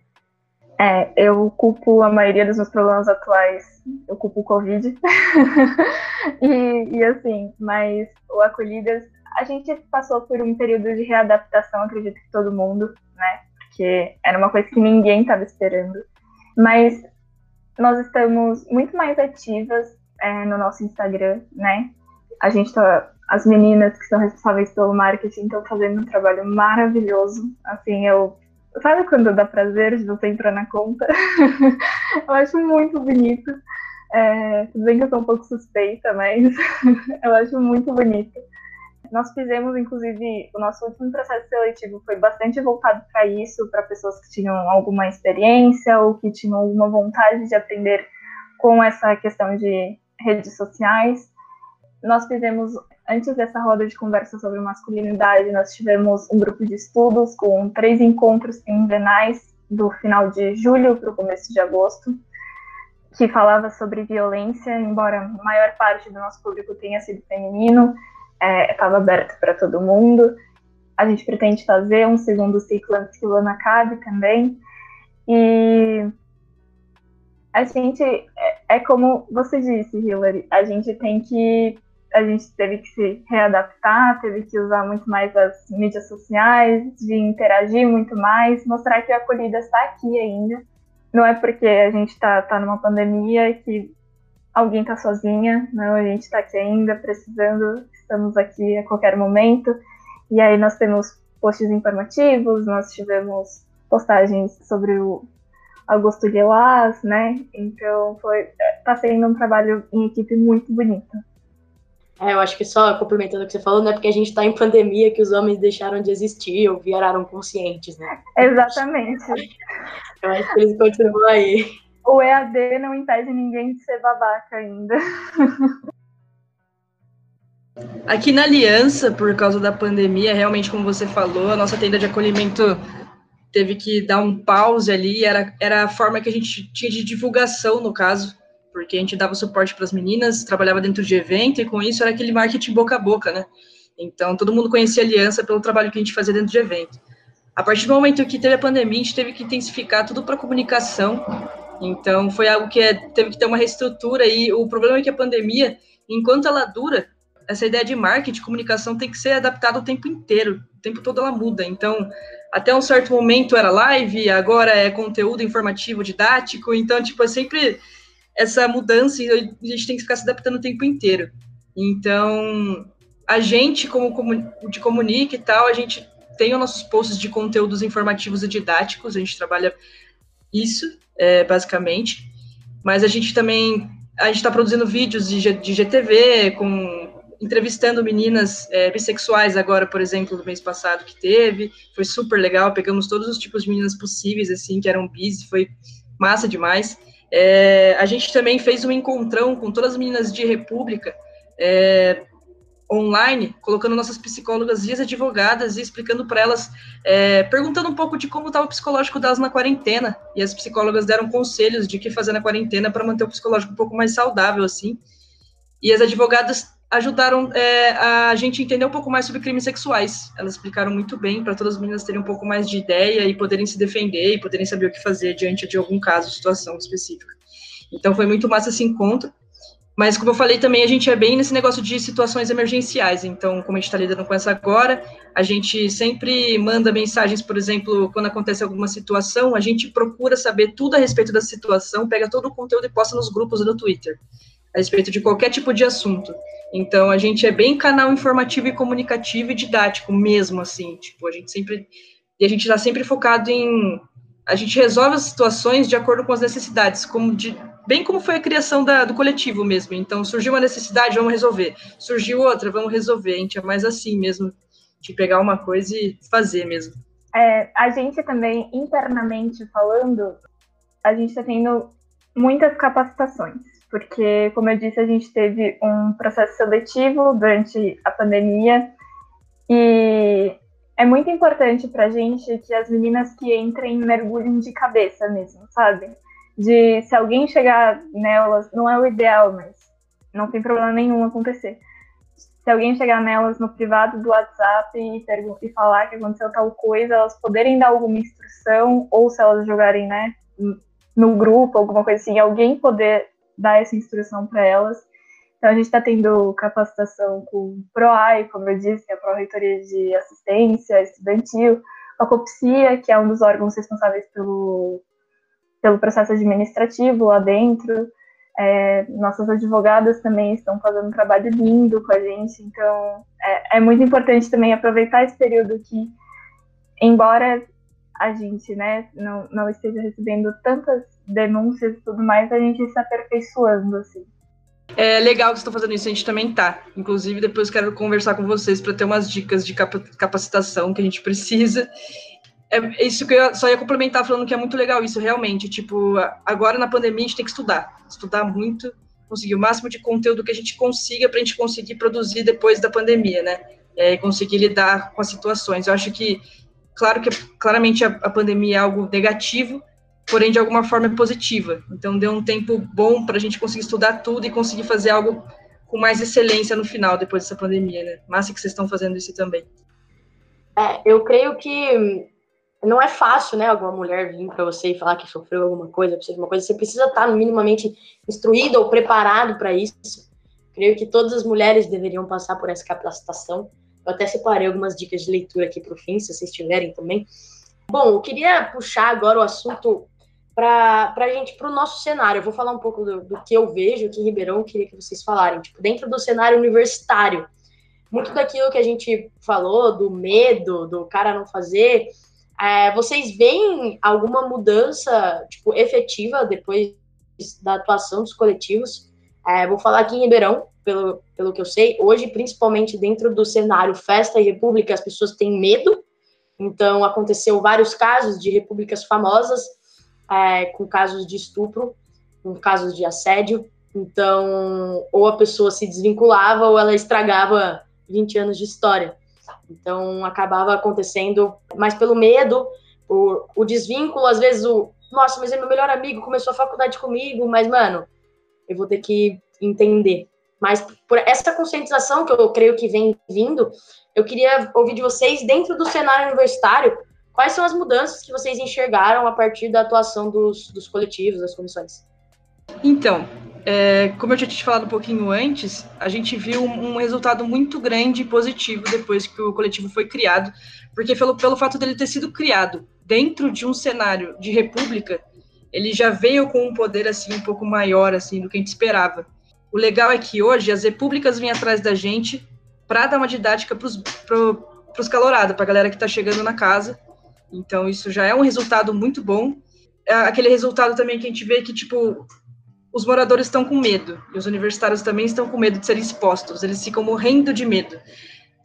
É, eu culpo a maioria dos meus problemas atuais, eu culpo o Covid. e, e assim, mas o Acolhidas, a gente passou por um período de readaptação, acredito que todo mundo, né? Porque era uma coisa que ninguém estava esperando. Mas nós estamos muito mais ativas é, no nosso Instagram, né? A gente tá, as meninas que são responsáveis pelo marketing estão fazendo um trabalho maravilhoso. Assim, eu sabe quando dá prazer de você entrar na conta? eu acho muito bonito. É, tudo bem que eu sou um pouco suspeita, mas eu acho muito bonito. Nós fizemos, inclusive, o nosso último processo seletivo foi bastante voltado para isso, para pessoas que tinham alguma experiência ou que tinham alguma vontade de aprender com essa questão de redes sociais. Nós fizemos, antes dessa roda de conversa sobre masculinidade, nós tivemos um grupo de estudos com três encontros quinzenais do final de julho para o começo de agosto, que falava sobre violência, embora a maior parte do nosso público tenha sido feminino, estava é, aberto para todo mundo. A gente pretende fazer um segundo ciclo antes que o ano acabe também. E a gente, é, é como você disse, Hillary, a gente tem que, a gente teve que se readaptar, teve que usar muito mais as mídias sociais, de interagir muito mais, mostrar que a acolhida está aqui ainda. Não é porque a gente está tá numa pandemia que alguém está sozinha, não, a gente está aqui ainda precisando, estamos aqui a qualquer momento. E aí nós temos posts informativos, nós tivemos postagens sobre o Augusto Guelas, né? Então foi tá sendo um trabalho em equipe muito bonito. É, eu acho que só complementando o que você falou, não é porque a gente está em pandemia que os homens deixaram de existir ou viraram conscientes, né? Exatamente. Eu acho que eles continuam aí. O EAD não impede ninguém de ser babaca ainda. Aqui na Aliança, por causa da pandemia, realmente, como você falou, a nossa tenda de acolhimento teve que dar um pause ali, era, era a forma que a gente tinha de divulgação, no caso, porque a gente dava suporte para as meninas, trabalhava dentro de evento, e com isso era aquele marketing boca a boca, né? Então, todo mundo conhecia a Aliança pelo trabalho que a gente fazia dentro de evento. A partir do momento que teve a pandemia, a gente teve que intensificar tudo para comunicação, então foi algo que é, teve que ter uma reestrutura, e o problema é que a pandemia, enquanto ela dura, essa ideia de marketing, comunicação tem que ser adaptada o tempo inteiro, o tempo todo ela muda. Então, até um certo momento era live, agora é conteúdo informativo didático, então, tipo, é sempre essa mudança e a gente tem que ficar se adaptando o tempo inteiro. Então, a gente, como de comunique e tal, a gente tem os nossos posts de conteúdos informativos e didáticos, a gente trabalha isso, é, basicamente, mas a gente também, a gente está produzindo vídeos de, de GTV com entrevistando meninas é, bissexuais agora, por exemplo, do mês passado que teve, foi super legal, pegamos todos os tipos de meninas possíveis, assim, que eram bis, foi massa demais. É, a gente também fez um encontrão com todas as meninas de República, é, online, colocando nossas psicólogas e as advogadas e explicando para elas, é, perguntando um pouco de como estava o psicológico delas na quarentena. E as psicólogas deram conselhos de que fazer na quarentena para manter o psicológico um pouco mais saudável, assim. E as advogadas ajudaram é, a gente entender um pouco mais sobre crimes sexuais. Elas explicaram muito bem para todas as meninas terem um pouco mais de ideia e poderem se defender e poderem saber o que fazer diante de algum caso, situação específica. Então foi muito massa esse encontro. Mas, como eu falei também, a gente é bem nesse negócio de situações emergenciais. Então, como a gente está lidando com essa agora, a gente sempre manda mensagens, por exemplo, quando acontece alguma situação, a gente procura saber tudo a respeito da situação, pega todo o conteúdo e posta nos grupos do Twitter a respeito de qualquer tipo de assunto. Então a gente é bem canal informativo e comunicativo e didático mesmo assim, tipo, a gente sempre e a gente está sempre focado em a gente resolve as situações de acordo com as necessidades, como de bem como foi a criação da, do coletivo mesmo. Então surgiu uma necessidade, vamos resolver. Surgiu outra, vamos resolver. A gente é mais assim mesmo, de pegar uma coisa e fazer mesmo. É, a gente também internamente falando, a gente está tendo muitas capacitações porque, como eu disse, a gente teve um processo seletivo durante a pandemia e é muito importante para a gente que as meninas que entrem mergulhem de cabeça mesmo, sabe? De se alguém chegar nelas, não é o ideal, mas não tem problema nenhum acontecer. Se alguém chegar nelas no privado do WhatsApp e, e falar que aconteceu tal coisa, elas poderem dar alguma instrução, ou se elas jogarem, né, no grupo, alguma coisa assim, alguém poder dar essa instrução para elas. Então, a gente está tendo capacitação com PROAI, como eu disse, é a Pró-Reitoria de Assistência Estudantil, a COPSIA, que é um dos órgãos responsáveis pelo, pelo processo administrativo lá dentro. É, nossas advogadas também estão fazendo um trabalho lindo com a gente, então é, é muito importante também aproveitar esse período que, embora a gente né, não, não esteja recebendo tantas denúncias e tudo mais, a gente se aperfeiçoando, assim. É legal que você está fazendo isso, a gente também tá. Inclusive, depois quero conversar com vocês para ter umas dicas de capacitação que a gente precisa. É isso que eu só ia complementar falando que é muito legal isso, realmente. Tipo, agora na pandemia a gente tem que estudar, estudar muito, conseguir o máximo de conteúdo que a gente consiga para a gente conseguir produzir depois da pandemia, né? É, conseguir lidar com as situações. Eu acho que, claro que claramente a, a pandemia é algo negativo, porém de alguma forma é positiva. Então deu um tempo bom para a gente conseguir estudar tudo e conseguir fazer algo com mais excelência no final, depois dessa pandemia, né? Massa que vocês estão fazendo isso também. É, eu creio que não é fácil, né, alguma mulher vir para você e falar que sofreu alguma coisa, precisa de uma coisa, você precisa estar minimamente instruído ou preparado para isso. Creio que todas as mulheres deveriam passar por essa capacitação. Eu até separei algumas dicas de leitura aqui para o fim, se vocês tiverem também. Bom, eu queria puxar agora o assunto para a gente, para o nosso cenário. Eu vou falar um pouco do, do, que eu vejo aqui em Ribeirão, queria que vocês falarem. Tipo, dentro do cenário universitário, muito daquilo que a gente falou, do medo, do cara não fazer, é, vocês veem alguma mudança, tipo, efetiva depois da atuação dos coletivos? É, vou falar aqui em Ribeirão, pelo, pelo que eu sei, hoje, principalmente dentro do cenário festa e república, as pessoas têm medo, então aconteceu vários casos de repúblicas famosas, é, com casos de estupro, com casos de assédio, então, ou a pessoa se desvinculava ou ela estragava 20 anos de história. Então acabava acontecendo mais pelo medo, o, o desvínculo, às vezes o nossa, mas é meu melhor amigo, começou a faculdade comigo, mas mano, eu vou ter que entender. Mas por essa conscientização que eu creio que vem vindo, eu queria ouvir de vocês, dentro do cenário universitário, quais são as mudanças que vocês enxergaram a partir da atuação dos, dos coletivos, das comissões? Então, é, como eu já tinha te falado um pouquinho antes, a gente viu um resultado muito grande e positivo depois que o coletivo foi criado, porque pelo, pelo fato dele ter sido criado dentro de um cenário de república, ele já veio com um poder assim um pouco maior assim do que a gente esperava. O legal é que hoje as repúblicas vêm atrás da gente para dar uma didática para os calorados, para a galera que está chegando na casa. Então isso já é um resultado muito bom. É aquele resultado também que a gente vê que tipo os moradores estão com medo, e os universitários também estão com medo de serem expostos, eles ficam morrendo de medo.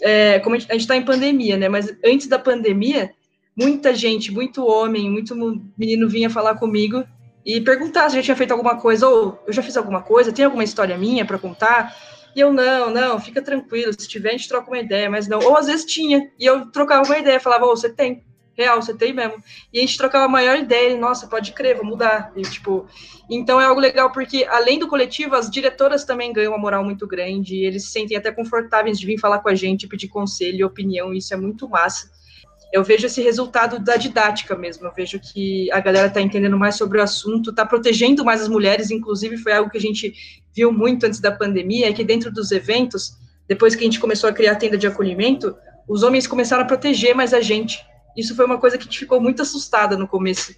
É, como a gente está em pandemia, né? Mas antes da pandemia, muita gente, muito homem, muito menino vinha falar comigo e perguntar se eu já tinha feito alguma coisa, ou eu já fiz alguma coisa, tem alguma história minha para contar? E eu, não, não, fica tranquilo, se tiver a gente troca uma ideia, mas não. Ou às vezes tinha, e eu trocava uma ideia, falava, oh, você tem, real, você tem mesmo. E a gente trocava a maior ideia, e, nossa, pode crer, vou mudar. E, tipo, então é algo legal, porque além do coletivo, as diretoras também ganham uma moral muito grande, eles se sentem até confortáveis de vir falar com a gente, pedir conselho opinião, e isso é muito massa. Eu vejo esse resultado da didática mesmo, eu vejo que a galera está entendendo mais sobre o assunto, está protegendo mais as mulheres, inclusive foi algo que a gente viu muito antes da pandemia, é que dentro dos eventos, depois que a gente começou a criar a tenda de acolhimento, os homens começaram a proteger mais a gente, isso foi uma coisa que gente ficou muito assustada no começo.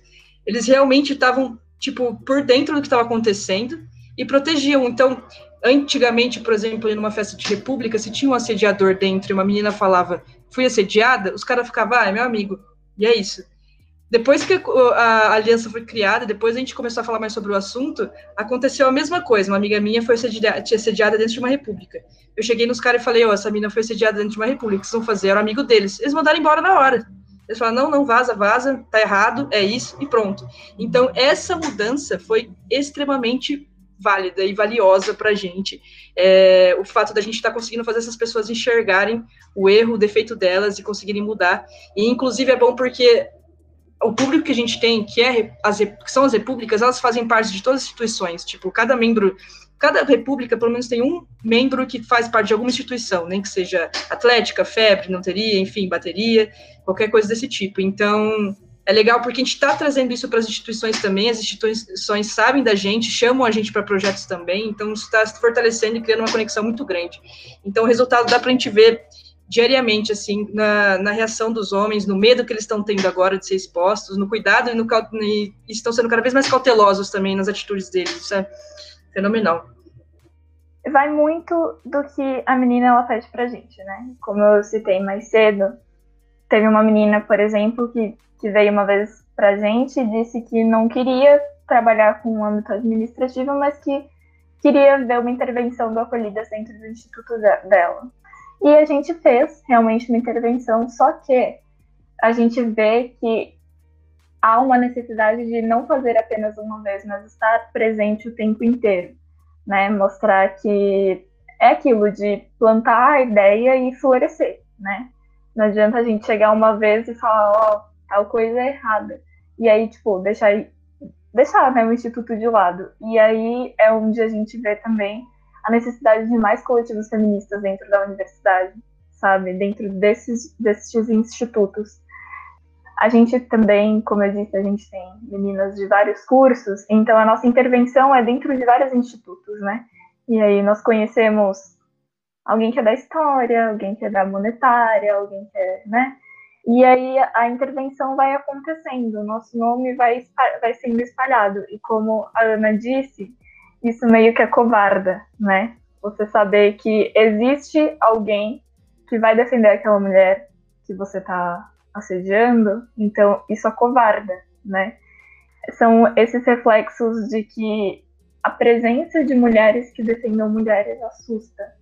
Eles realmente estavam, tipo, por dentro do que estava acontecendo e protegiam. Então, antigamente, por exemplo, em uma festa de república, se tinha um assediador dentro e uma menina falava, fui assediada, os caras ficavam, ah, é meu amigo. E é isso. Depois que a, aliança foi criada, depois a gente começou a falar mais sobre o assunto, aconteceu a mesma coisa. Uma amiga minha foi assediada, assediada dentro de uma república. Eu cheguei nos caras e falei, ó, oh, essa menina foi assediada dentro de uma república, o que vocês vão fazer? Eu era amigo deles. Eles mandaram embora na hora. Eles falam, não, não, vaza, vaza, tá errado, é isso, e pronto. Então, essa mudança foi extremamente válida e valiosa para a gente. É, o fato da gente estar tá conseguindo fazer essas pessoas enxergarem o erro, o defeito delas e conseguirem mudar. E, inclusive, é bom porque o público que a gente tem, que, é as, que são as repúblicas, elas fazem parte de todas as instituições. Tipo, cada membro cada república, pelo menos, tem um membro que faz parte de alguma instituição, nem que seja atlética, febre, não teria, enfim, bateria, qualquer coisa desse tipo. Então, é legal porque a gente está trazendo isso para as instituições também, as instituições sabem da gente, chamam a gente para projetos também, então está se fortalecendo e criando uma conexão muito grande. Então, o resultado dá para a gente ver diariamente, assim, na, na, reação dos homens, no medo que eles estão tendo agora de ser expostos, no cuidado e, no, e estão sendo cada vez mais cautelosos também nas atitudes deles. É fenomenal. Vai muito do que a menina ela pede pra gente, né? Como eu citei mais cedo, teve uma menina, por exemplo, que, que veio uma vez pra gente e disse que não queria trabalhar com o âmbito administrativo, mas que queria ver uma intervenção do Acolhidas dentro do instituto dela. E a gente fez realmente uma intervenção, só que a gente vê que há uma necessidade de não fazer apenas uma vez, mas estar presente o tempo inteiro, né? Mostrar que é aquilo de plantar a ideia e florescer, né? Não adianta a gente chegar uma vez e falar, ó, oh, tal coisa é errada. E aí, tipo, deixar, deixar né, o instituto de lado. E aí é onde a gente vê também a necessidade de mais coletivos feministas dentro da universidade, sabe? Dentro desses, desses institutos A gente também, como eu disse, a gente tem meninas de vários cursos, então a nossa intervenção é dentro de vários institutos, né? E aí nós conhecemos alguém que é da história, alguém que é da monetária, alguém que é, né? E aí a intervenção vai acontecendo, o nosso nome vai, vai sendo espalhado. E como a Ana disse, isso meio que é covarda, né? Você saber que existe alguém que vai defender aquela mulher que você está assediando, então isso é covarda, né? São esses reflexos de que a presença de mulheres que defendam mulheres assusta.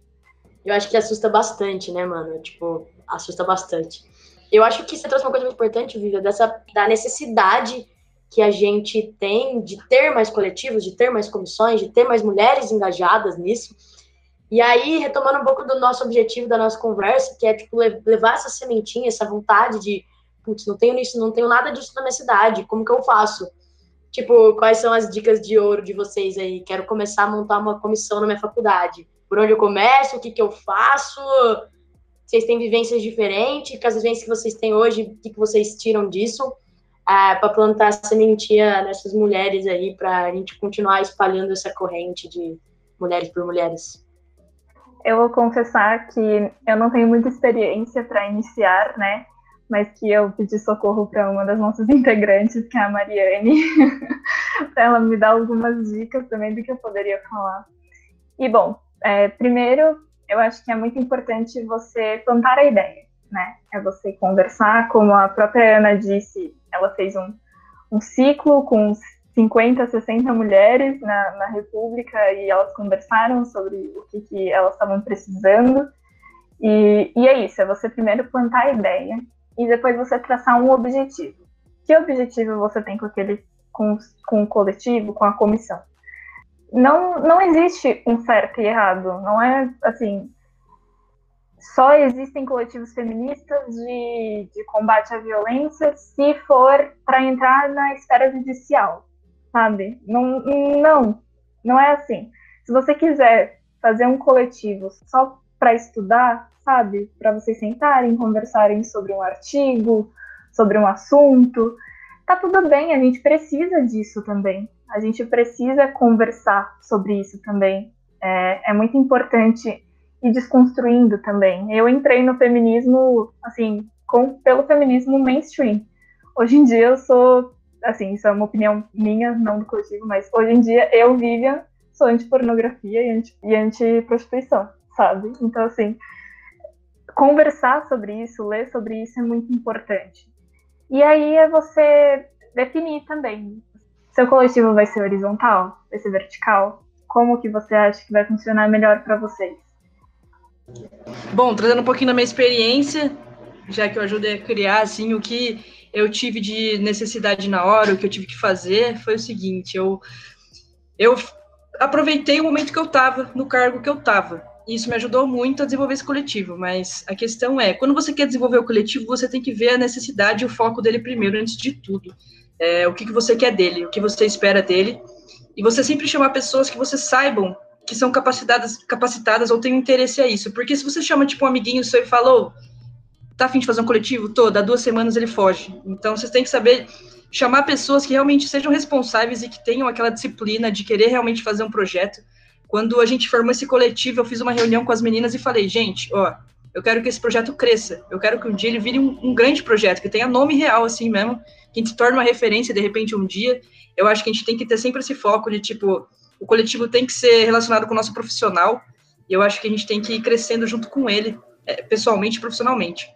Eu acho que assusta bastante, né, mano? Tipo, assusta bastante. Eu acho que você trouxe uma coisa muito importante, Vivian, dessa da necessidade que a gente tem de ter mais coletivos, de ter mais comissões, de ter mais mulheres engajadas nisso. E aí, retomando um pouco do nosso objetivo da nossa conversa, que é tipo levar essa sementinha, essa vontade de, putz, não tenho isso, não tenho nada disso na minha cidade, como que eu faço? Tipo, quais são as dicas de ouro de vocês aí? Quero começar a montar uma comissão na minha faculdade. Por onde eu começo? O que que eu faço? Vocês têm vivências diferentes? Com as vivências que vocês têm hoje, o que, que vocês tiram disso? Ah, para plantar sementinha nessas mulheres aí, para a gente continuar espalhando essa corrente de mulheres por mulheres. Eu vou confessar que eu não tenho muita experiência para iniciar, né? Mas que eu pedi socorro para uma das nossas integrantes, que é a Mariane, para ela me dar algumas dicas também do que eu poderia falar. E bom, é, primeiro, eu acho que é muito importante você plantar a ideia, né? É você conversar, como a própria Ana disse, ela fez um, um ciclo com 50, 60 mulheres na, na República e elas conversaram sobre o que, que elas estavam precisando. E, e é isso, é você primeiro plantar a ideia e depois você traçar um objetivo. Que objetivo você tem com aquele com, com o coletivo, com a comissão? Não, não existe um certo e errado, não é assim, só existem coletivos feministas de, de combate à violência se for para entrar na esfera judicial, sabe? Não, não, não é assim. Se você quiser fazer um coletivo só para estudar, sabe? Para vocês sentarem, conversarem sobre um artigo, sobre um assunto, tá tudo bem, a gente precisa disso também. A gente precisa conversar sobre isso também. É, é muito importante e desconstruindo também. Eu entrei no feminismo, assim, com, pelo feminismo mainstream. Hoje em dia eu sou, assim, isso é uma opinião minha, não do coletivo, mas hoje em dia eu, Vivian, sou anti-pornografia e, anti, anti-prostituição, sabe? Então, assim, conversar sobre isso, ler sobre isso é muito importante. E aí é você definir também. Seu coletivo vai ser horizontal? Vai ser vertical? Como que você acha que vai funcionar melhor para vocês? Bom, trazendo um pouquinho da minha experiência, já que eu ajudei a criar, assim, o que eu tive de necessidade na hora, o que eu tive que fazer foi o seguinte, eu, eu aproveitei o momento que eu estava, no cargo que eu estava. Isso me ajudou muito a desenvolver esse coletivo, mas a questão é, quando você quer desenvolver o coletivo, você tem que ver a necessidade e o foco dele primeiro, antes de tudo. É, o que, que você quer dele, o que você espera dele, e você sempre chamar pessoas que você saibam que são capacitadas, capacitadas ou têm interesse a isso. Porque se você chama, tipo, um amiguinho seu e falou, tá afim de fazer um coletivo? Tô, dá duas semanas ele foge. Então, vocês têm que saber chamar pessoas que realmente sejam responsáveis e que tenham aquela disciplina de querer realmente fazer um projeto. Quando a gente formou esse coletivo, eu fiz uma reunião com as meninas e falei, gente, ó, eu quero que esse projeto cresça. Eu quero que um dia ele vire um, um grande projeto, que tenha nome real, assim mesmo, que a gente torne uma referência, de repente, um dia. Eu acho que a gente tem que ter sempre esse foco de, tipo, o coletivo tem que ser relacionado com o nosso profissional, e eu acho que a gente tem que ir crescendo junto com ele, é, pessoalmente e profissionalmente.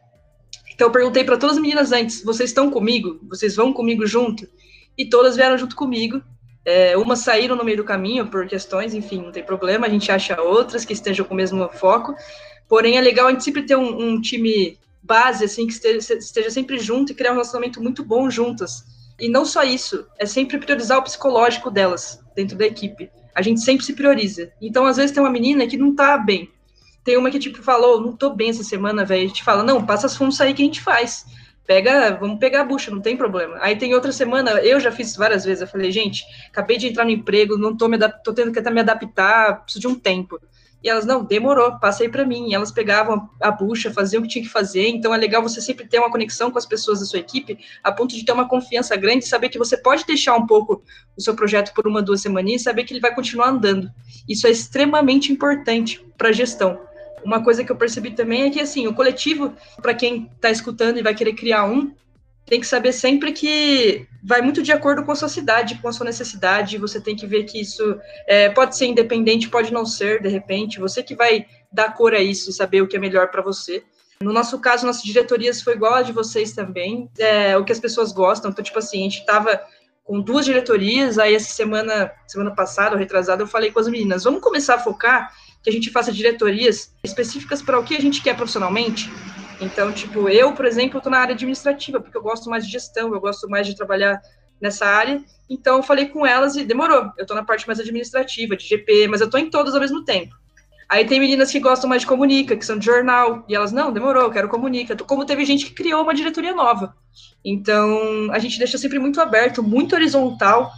Então eu perguntei para todas as meninas antes: vocês estão comigo? Vocês vão comigo junto? E todas vieram junto comigo. É, umas saíram no meio do caminho por questões, enfim, não tem problema, a gente acha outras que estejam com o mesmo foco. Porém, é legal a gente sempre ter um, um time base, assim, que esteja, esteja sempre junto e criar um relacionamento muito bom juntas. E não só isso, é sempre priorizar o psicológico delas dentro da equipe. A gente sempre se prioriza. Então, às vezes, tem uma menina que não tá bem. Tem uma que, tipo, falou, não tô bem essa semana, velho. A gente fala, não, passa as funções aí que a gente faz. Pega, vamos pegar a bucha, não tem problema. Aí tem outra semana, eu já fiz várias vezes, eu falei, gente, acabei de entrar no emprego, não tô me tô tendo que me adaptar, preciso de um tempo. E elas, não, demorou, passei para mim. E elas pegavam a bucha, faziam o que tinha que fazer. Então é legal você sempre ter uma conexão com as pessoas da sua equipe, a ponto de ter uma confiança grande, saber que você pode deixar um pouco o seu projeto por uma, duas semanas e saber que ele vai continuar andando. Isso é extremamente importante para a gestão. Uma coisa que eu percebi também é que, assim, o coletivo, para quem está escutando e vai querer criar um, tem que saber sempre que vai muito de acordo com a sua cidade, com a sua necessidade. Você tem que ver que isso é, pode ser independente, pode não ser, de repente. Você que vai dar cor a isso e saber o que é melhor para você. No nosso caso, nossas diretorias foi igual a de vocês também, é, o que as pessoas gostam. Então, tipo assim, a gente estava com duas diretorias, aí essa semana, semana passada, ou retrasada, eu falei com as meninas, vamos começar a focar que a gente faça diretorias específicas para o que a gente quer profissionalmente. Então, tipo, eu, por exemplo, estou na área administrativa, porque eu gosto mais de gestão, eu gosto mais de trabalhar nessa área. Então, eu falei com elas e demorou. Eu estou na parte mais administrativa, de GP, mas eu estou em todas ao mesmo tempo. Aí tem meninas que gostam mais de comunica, que são de jornal, e elas, não, demorou, eu quero comunica. Como teve gente que criou uma diretoria nova. Então, a gente deixa sempre muito aberto, muito horizontal,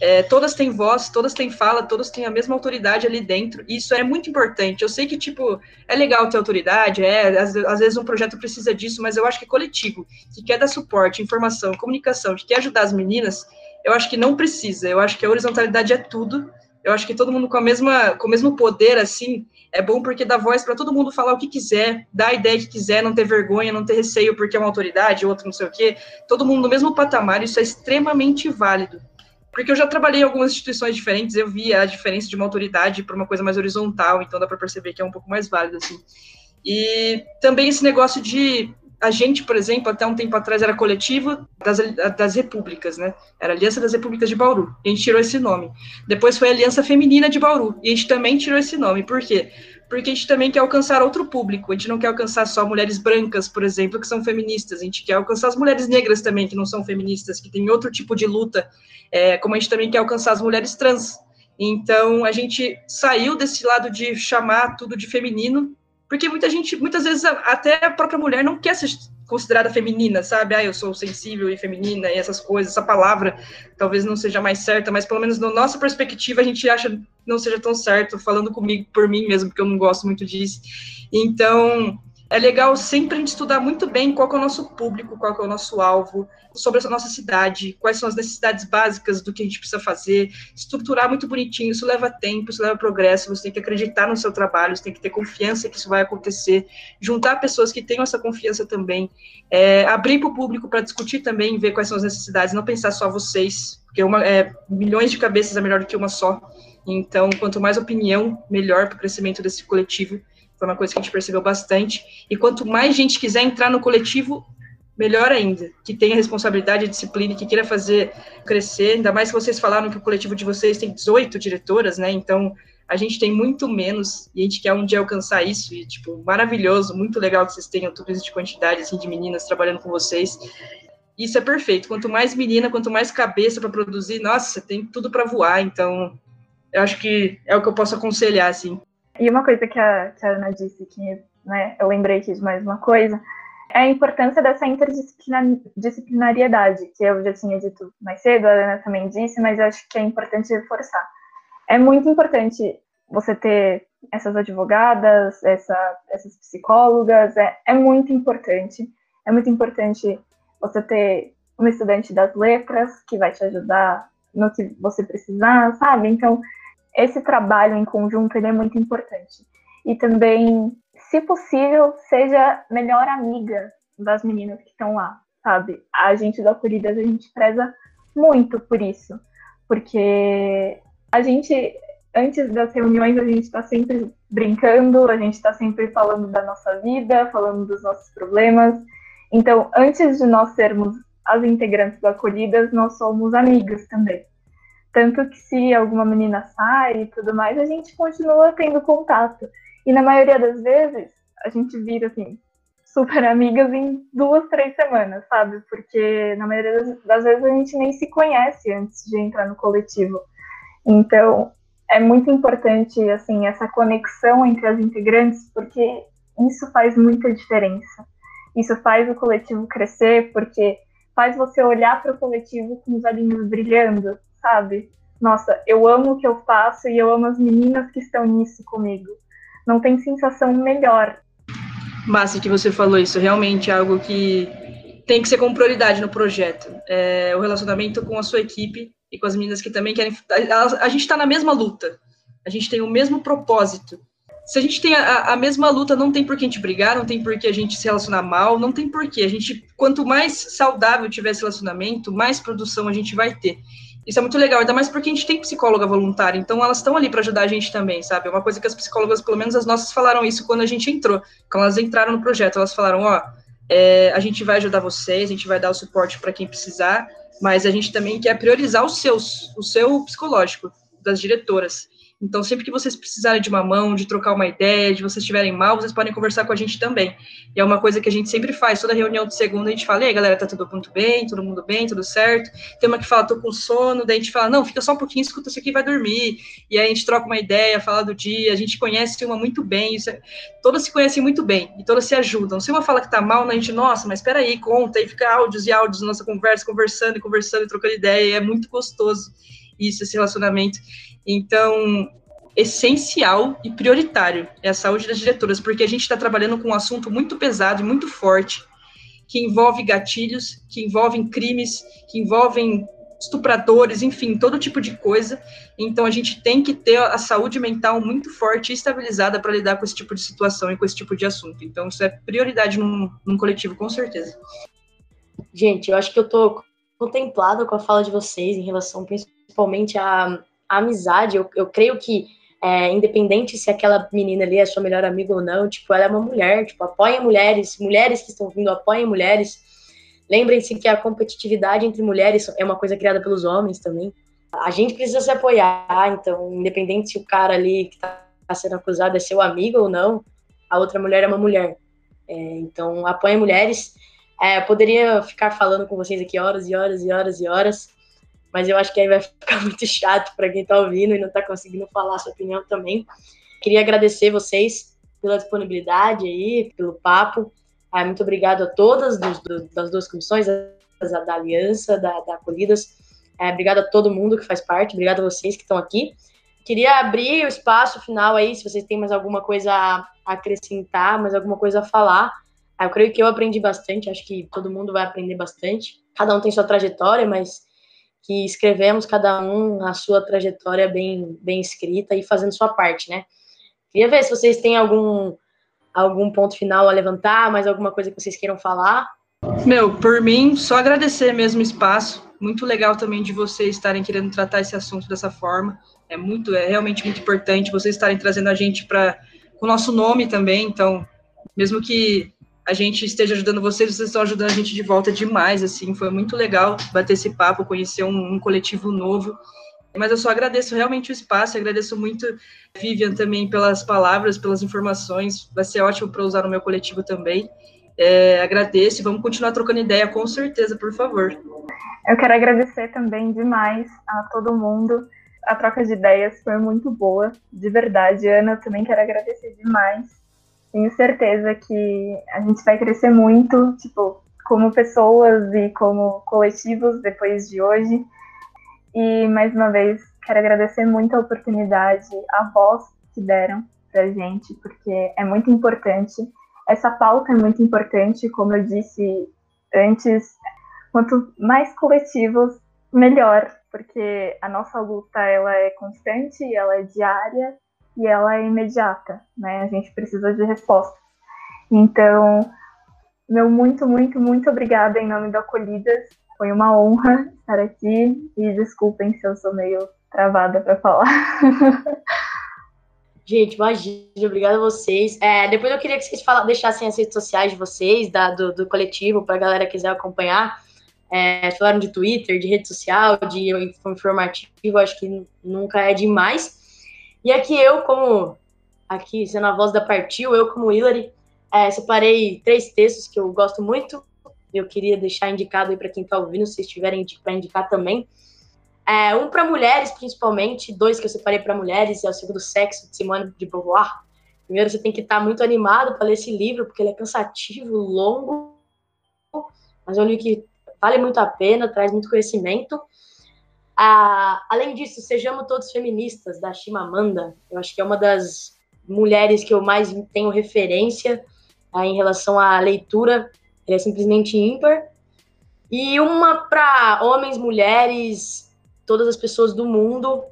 é, todas têm voz, todas têm fala, todas têm a mesma autoridade ali dentro. E isso é muito importante. Eu sei que, tipo, é legal ter autoridade, é, às, às, vezes um projeto precisa disso, mas eu acho que coletivo, que quer dar suporte, informação, comunicação, que quer ajudar as meninas, eu acho que não precisa. Eu acho que a horizontalidade é tudo. Eu acho que todo mundo com, a mesma, com o mesmo poder, assim, é bom porque dá voz para todo mundo falar o que quiser, dar a ideia que quiser, não ter vergonha, não ter receio porque é uma autoridade, outro não sei o quê. Todo mundo no mesmo patamar, isso é extremamente válido. Porque eu já trabalhei em algumas instituições diferentes, eu vi a diferença de uma autoridade para uma coisa mais horizontal, então dá para perceber que é um pouco mais válido, assim. E também esse negócio de a gente, por exemplo, até um tempo atrás era coletivo das, das repúblicas, né? Era Aliança das Repúblicas de Bauru. E a gente tirou esse nome. Depois foi Aliança Feminina de Bauru. E a gente também tirou esse nome. Por quê? Porque a gente também quer alcançar outro público. A gente não quer alcançar só mulheres brancas, por exemplo, que são feministas. A gente quer alcançar as mulheres negras também, que não são feministas, que têm outro tipo de luta. É, como a gente também quer alcançar as mulheres trans. Então, a gente saiu desse lado de chamar tudo de feminino porque muita gente, muitas vezes, até a própria mulher não quer ser considerada feminina, sabe? Ah, eu sou sensível e feminina e essas coisas. Essa palavra talvez não seja mais certa, mas pelo menos na nossa perspectiva a gente acha não seja tão certo, falando comigo por mim mesmo, porque eu não gosto muito disso. Então, é legal sempre a gente estudar muito bem qual é o nosso público, qual é o nosso alvo, sobre a nossa cidade, quais são as necessidades básicas do que a gente precisa fazer, estruturar muito bonitinho, isso leva tempo, isso leva progresso, você tem que acreditar no seu trabalho, você tem que ter confiança que isso vai acontecer, juntar pessoas que tenham essa confiança também, é, abrir para o público para discutir também, ver quais são as necessidades, não pensar só vocês, porque uma, é, milhões de cabeças é melhor do que uma só, então, quanto mais opinião, melhor para o crescimento desse coletivo, foi uma coisa que a gente percebeu bastante. E quanto mais gente quiser entrar no coletivo, melhor ainda. Que tenha responsabilidade, disciplina, que queira fazer crescer. Ainda mais que vocês falaram que o coletivo de vocês tem 18 diretoras, né? Então, a gente tem muito menos e a gente quer um dia alcançar isso. E, tipo, maravilhoso, muito legal que vocês tenham tudo isso de quantidade, assim, de meninas trabalhando com vocês. Isso é perfeito. Quanto mais menina, quanto mais cabeça para produzir, nossa, tem tudo para voar. Então, eu acho que é o que eu posso aconselhar, assim. E uma coisa que a, que a Ana disse, que né, eu lembrei aqui de mais uma coisa, é a importância dessa interdisciplinariedade, que eu já tinha dito mais cedo, a Ana também disse, mas eu acho que é importante reforçar. É muito importante você ter essas advogadas, essa, essas psicólogas, é, é muito importante. É muito importante você ter uma estudante das letras que vai te ajudar no que você precisar, sabe? Então, esse trabalho em conjunto ele é muito importante. E também, se possível, seja melhor amiga das meninas que estão lá, sabe? A gente do Acolhidas, a gente preza muito por isso, porque a gente, antes das reuniões, a gente está sempre brincando, a gente está sempre falando da nossa vida, falando dos nossos problemas. Então, antes de nós sermos as integrantes do Acolhidas, nós somos amigas também. Tanto que se alguma menina sai e tudo mais, a gente continua tendo contato. E na maioria das vezes, a gente vira assim, super amigas em duas, três semanas, sabe? Porque na maioria das, vezes a gente nem se conhece antes de entrar no coletivo. Então, é muito importante, assim, essa conexão entre as integrantes, porque isso faz muita diferença. Isso faz o coletivo crescer, porque faz você olhar para o coletivo com os olhinhos brilhando, sabe? Nossa, eu amo o que eu faço e eu amo as meninas que estão nisso comigo. não tem sensação melhor. Massa que você falou isso, realmente é algo que tem que ser como prioridade no projeto. É, o relacionamento com a sua equipe e com as meninas que também querem. A, a gente está na mesma luta, a gente tem o mesmo propósito. Se a gente tem a, a, mesma luta, não tem por que a gente brigar, não tem por que a gente se relacionar mal, não tem por que. A gente, quanto mais saudável tiver esse relacionamento, mais produção a gente vai ter. Isso é muito legal, ainda mais porque a gente tem psicóloga voluntária, então elas estão ali para ajudar a gente também, sabe? É uma coisa que as psicólogas, pelo menos as nossas, falaram isso quando a gente entrou. Quando elas entraram no projeto, elas falaram: ó, é, a gente vai ajudar vocês, a gente vai dar o suporte para quem precisar, mas a gente também quer priorizar os seus, o seu psicológico das diretoras. Então, sempre que vocês precisarem de uma mão, de trocar uma ideia, de vocês estiverem mal, vocês podem conversar com a gente também. E é uma coisa que a gente sempre faz, toda reunião de segunda a gente fala, e aí, galera, tá tudo muito bem, todo mundo bem, tudo certo. Tem uma que fala, tô com sono, daí a gente fala, não, fica só um pouquinho, escuta isso aqui vai dormir. E aí a gente troca uma ideia, fala do dia, a gente conhece uma muito bem, é... todas se conhecem muito bem, e todas se ajudam. Se uma fala que tá mal, a gente, nossa, mas peraí, conta, e fica áudios e áudios nossa conversa, conversando e conversando e trocando ideia, e é muito gostoso isso, esse relacionamento. Então, essencial e prioritário é a saúde das diretoras, porque a gente está trabalhando com um assunto muito pesado e muito forte, que envolve gatilhos, que envolvem crimes, que envolvem estupradores, enfim, todo tipo de coisa. Então a gente tem que ter a saúde mental muito forte e estabilizada para lidar com esse tipo de situação e com esse tipo de assunto. Então isso é prioridade num, num coletivo, com certeza. Gente, eu acho que eu tô contemplada com a fala de vocês em relação principalmente à, amizade. Eu, eu creio que é, independente se aquela menina ali é sua melhor amiga ou não, tipo, ela é uma mulher, tipo, apoiem mulheres, mulheres que estão vindo, apoiem mulheres. Lembrem-se que a competitividade entre mulheres é uma coisa criada pelos homens também. A gente precisa se apoiar, então, independente se o cara ali que está sendo acusado é seu amigo ou não, a outra mulher é uma mulher. É, então, apoiem mulheres. É, eu poderia ficar falando com vocês aqui horas e horas e horas e horas, mas eu acho que aí vai ficar muito chato para quem está ouvindo e não está conseguindo falar sua opinião também. Queria agradecer vocês pela disponibilidade aí, pelo papo. Ah, muito obrigado a todas dos, do, das duas comissões, da, da Aliança, da, da Acolhidas. É, obrigado a todo mundo que faz parte, obrigado a vocês que estão aqui. Queria abrir o espaço final aí, se vocês têm mais alguma coisa a acrescentar, mais alguma coisa a falar. Ah, eu creio que eu aprendi bastante, acho que todo mundo vai aprender bastante. Cada um tem sua trajetória, mas que escrevemos cada um a sua trajetória bem, bem escrita e fazendo sua parte, né? Queria ver se vocês têm algum, algum ponto final a levantar, mais alguma coisa que vocês queiram falar. Meu, por mim, só agradecer mesmo o espaço. Muito legal também de vocês estarem querendo tratar esse assunto dessa forma. É muito, é realmente muito importante vocês estarem trazendo a gente para o nosso nome também. Então, mesmo que a gente esteja ajudando vocês, vocês estão ajudando a gente de volta demais, assim, foi muito legal bater esse papo, conhecer um, um coletivo novo, mas eu só agradeço realmente o espaço, agradeço muito Vivian também pelas palavras, pelas informações, vai ser ótimo para usar no meu coletivo também, é, agradeço vamos continuar trocando ideia, com certeza, por favor. Eu quero agradecer também demais a todo mundo, a troca de ideias foi muito boa, de verdade, Ana, eu também quero agradecer demais tenho certeza que a gente vai crescer muito, tipo, como pessoas e como coletivos depois de hoje. E mais uma vez quero agradecer muito a oportunidade, a voz que deram pra gente, porque é muito importante. Essa pauta é muito importante, como eu disse antes, quanto mais coletivos, melhor, porque a nossa luta ela é constante, ela é diária e ela é imediata, né? A gente precisa de resposta. Então, meu muito, muito, muito obrigada em nome do Acolhidas. Foi uma honra estar aqui e desculpem se eu sou meio travada para falar. Gente, imagina, obrigada a vocês. É, depois eu queria que vocês fala, deixassem as redes sociais de vocês, da, do, do coletivo, para a galera que quiser acompanhar. É, falaram de Twitter, de rede social, de informativo, acho que nunca é demais. E aqui eu, como aqui sendo a voz da Partiu, eu como Hillary, é, separei três textos que eu gosto muito. Eu queria deixar indicado aí para quem está ouvindo, se vocês tiverem para indicar também. É, um para mulheres, principalmente, dois que eu separei para mulheres, é o segundo sexo, de Simone de Beauvoir. Primeiro, você tem que estar tá muito animado para ler esse livro, porque ele é cansativo, longo, mas é um livro que vale muito a pena, traz muito conhecimento. Ah, além disso, Sejamos Todos Feministas, da Chimamanda, eu acho que é uma das mulheres que eu mais tenho referência ah, em relação à leitura, ele é simplesmente ímpar. E uma para homens, mulheres, todas as pessoas do mundo,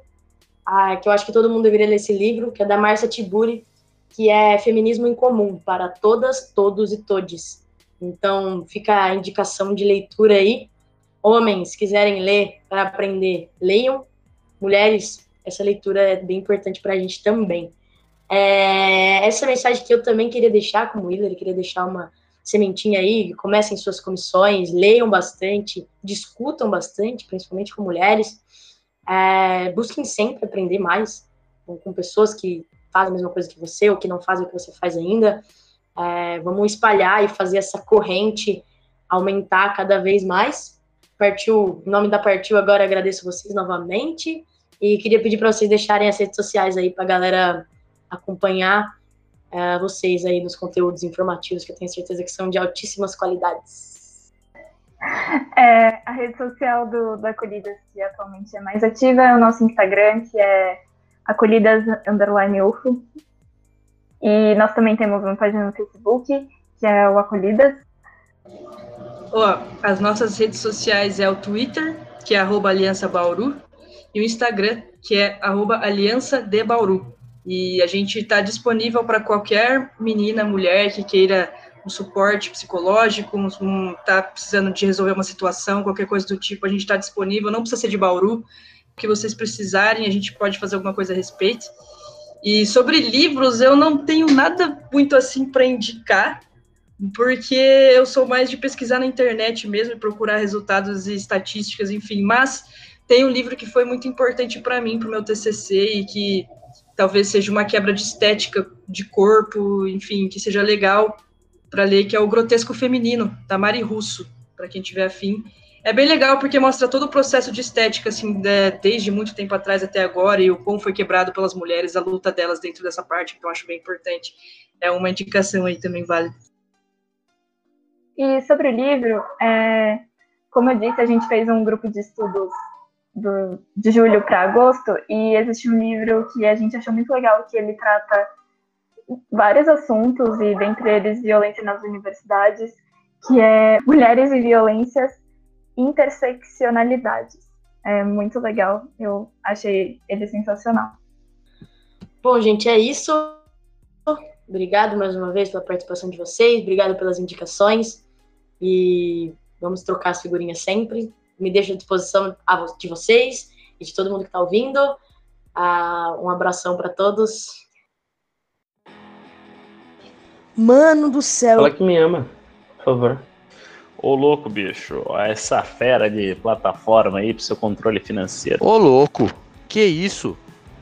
ah, que eu acho que todo mundo deveria ler esse livro, que é da Marcia Tiburi, que é Feminismo em Comum, para todas, todos e todes. Então, fica a indicação de leitura aí. Homens, quiserem ler para aprender, leiam. Mulheres, essa leitura é bem importante para a gente também. É, essa mensagem que eu também queria deixar, como Willer, queria deixar uma sementinha aí, comecem suas comissões, leiam bastante, discutam bastante, principalmente com mulheres, é, busquem sempre aprender mais com, com, pessoas que fazem a mesma coisa que você ou que não fazem o que você faz ainda. É, vamos espalhar e fazer essa corrente aumentar cada vez mais. Partiu, em nome da Partiu agora agradeço vocês novamente e queria pedir para vocês deixarem as redes sociais aí para a galera acompanhar uh, vocês aí nos conteúdos informativos, que eu tenho certeza que são de altíssimas qualidades. É, a rede social do, do Acolhidas, que atualmente é mais ativa, é o nosso Instagram, que é acolhidas underline UFO. E nós também temos uma página no Facebook, que é o Acolhidas. Ó, as nossas redes sociais é o Twitter, que é arroba Aliança Bauru, e o Instagram, que é arroba Aliança de Bauru. E a gente está disponível para qualquer menina, mulher que queira um suporte psicológico, um, tá precisando de resolver uma situação, qualquer coisa do tipo, a gente está disponível, não precisa ser de Bauru, o que vocês precisarem, a gente pode fazer alguma coisa a respeito. E sobre livros, eu não tenho nada muito assim para indicar, porque eu sou mais de pesquisar na internet mesmo, procurar resultados e estatísticas, enfim, mas tem um livro que foi muito importante para mim, para o meu TCC, e que talvez seja uma quebra de estética de corpo, enfim, que seja legal para ler, que é o Grotesco Feminino, da Mari Russo, para quem tiver afim. É bem legal porque mostra todo o processo de estética, assim, de, desde muito tempo atrás até agora, e o como foi quebrado pelas mulheres, a luta delas dentro dessa parte, que eu acho bem importante. É uma indicação aí também válida. E sobre o livro, é, como eu disse, a gente fez um grupo de estudos do, de julho para agosto, e existe um livro que a gente achou muito legal, que ele trata vários assuntos, e dentre eles violência nas universidades, que é Mulheres e Violências, Interseccionalidades. É muito legal, eu achei ele sensacional. Bom, gente, é isso. Obrigado mais uma vez pela participação de vocês, obrigado pelas indicações, e vamos trocar as figurinhas sempre me deixo à disposição de vocês e de todo mundo que está ouvindo. Uh, um abração para todos. Mano do céu. Fala que me ama, por favor. Ô louco, bicho, essa fera de plataforma aí pro seu controle financeiro. Ô louco, que isso?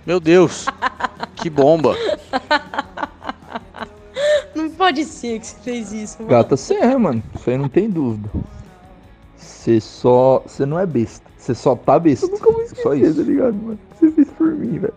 Meu Deus, que bomba. Não pode ser que você fez isso. Mano. Gata serra, mano. Isso aí não tem dúvida. Você só. Você não é besta. Você só tá besta. Eu nunca vou esquecer, só isso. tá ligado, mano? Você fez por mim, velho.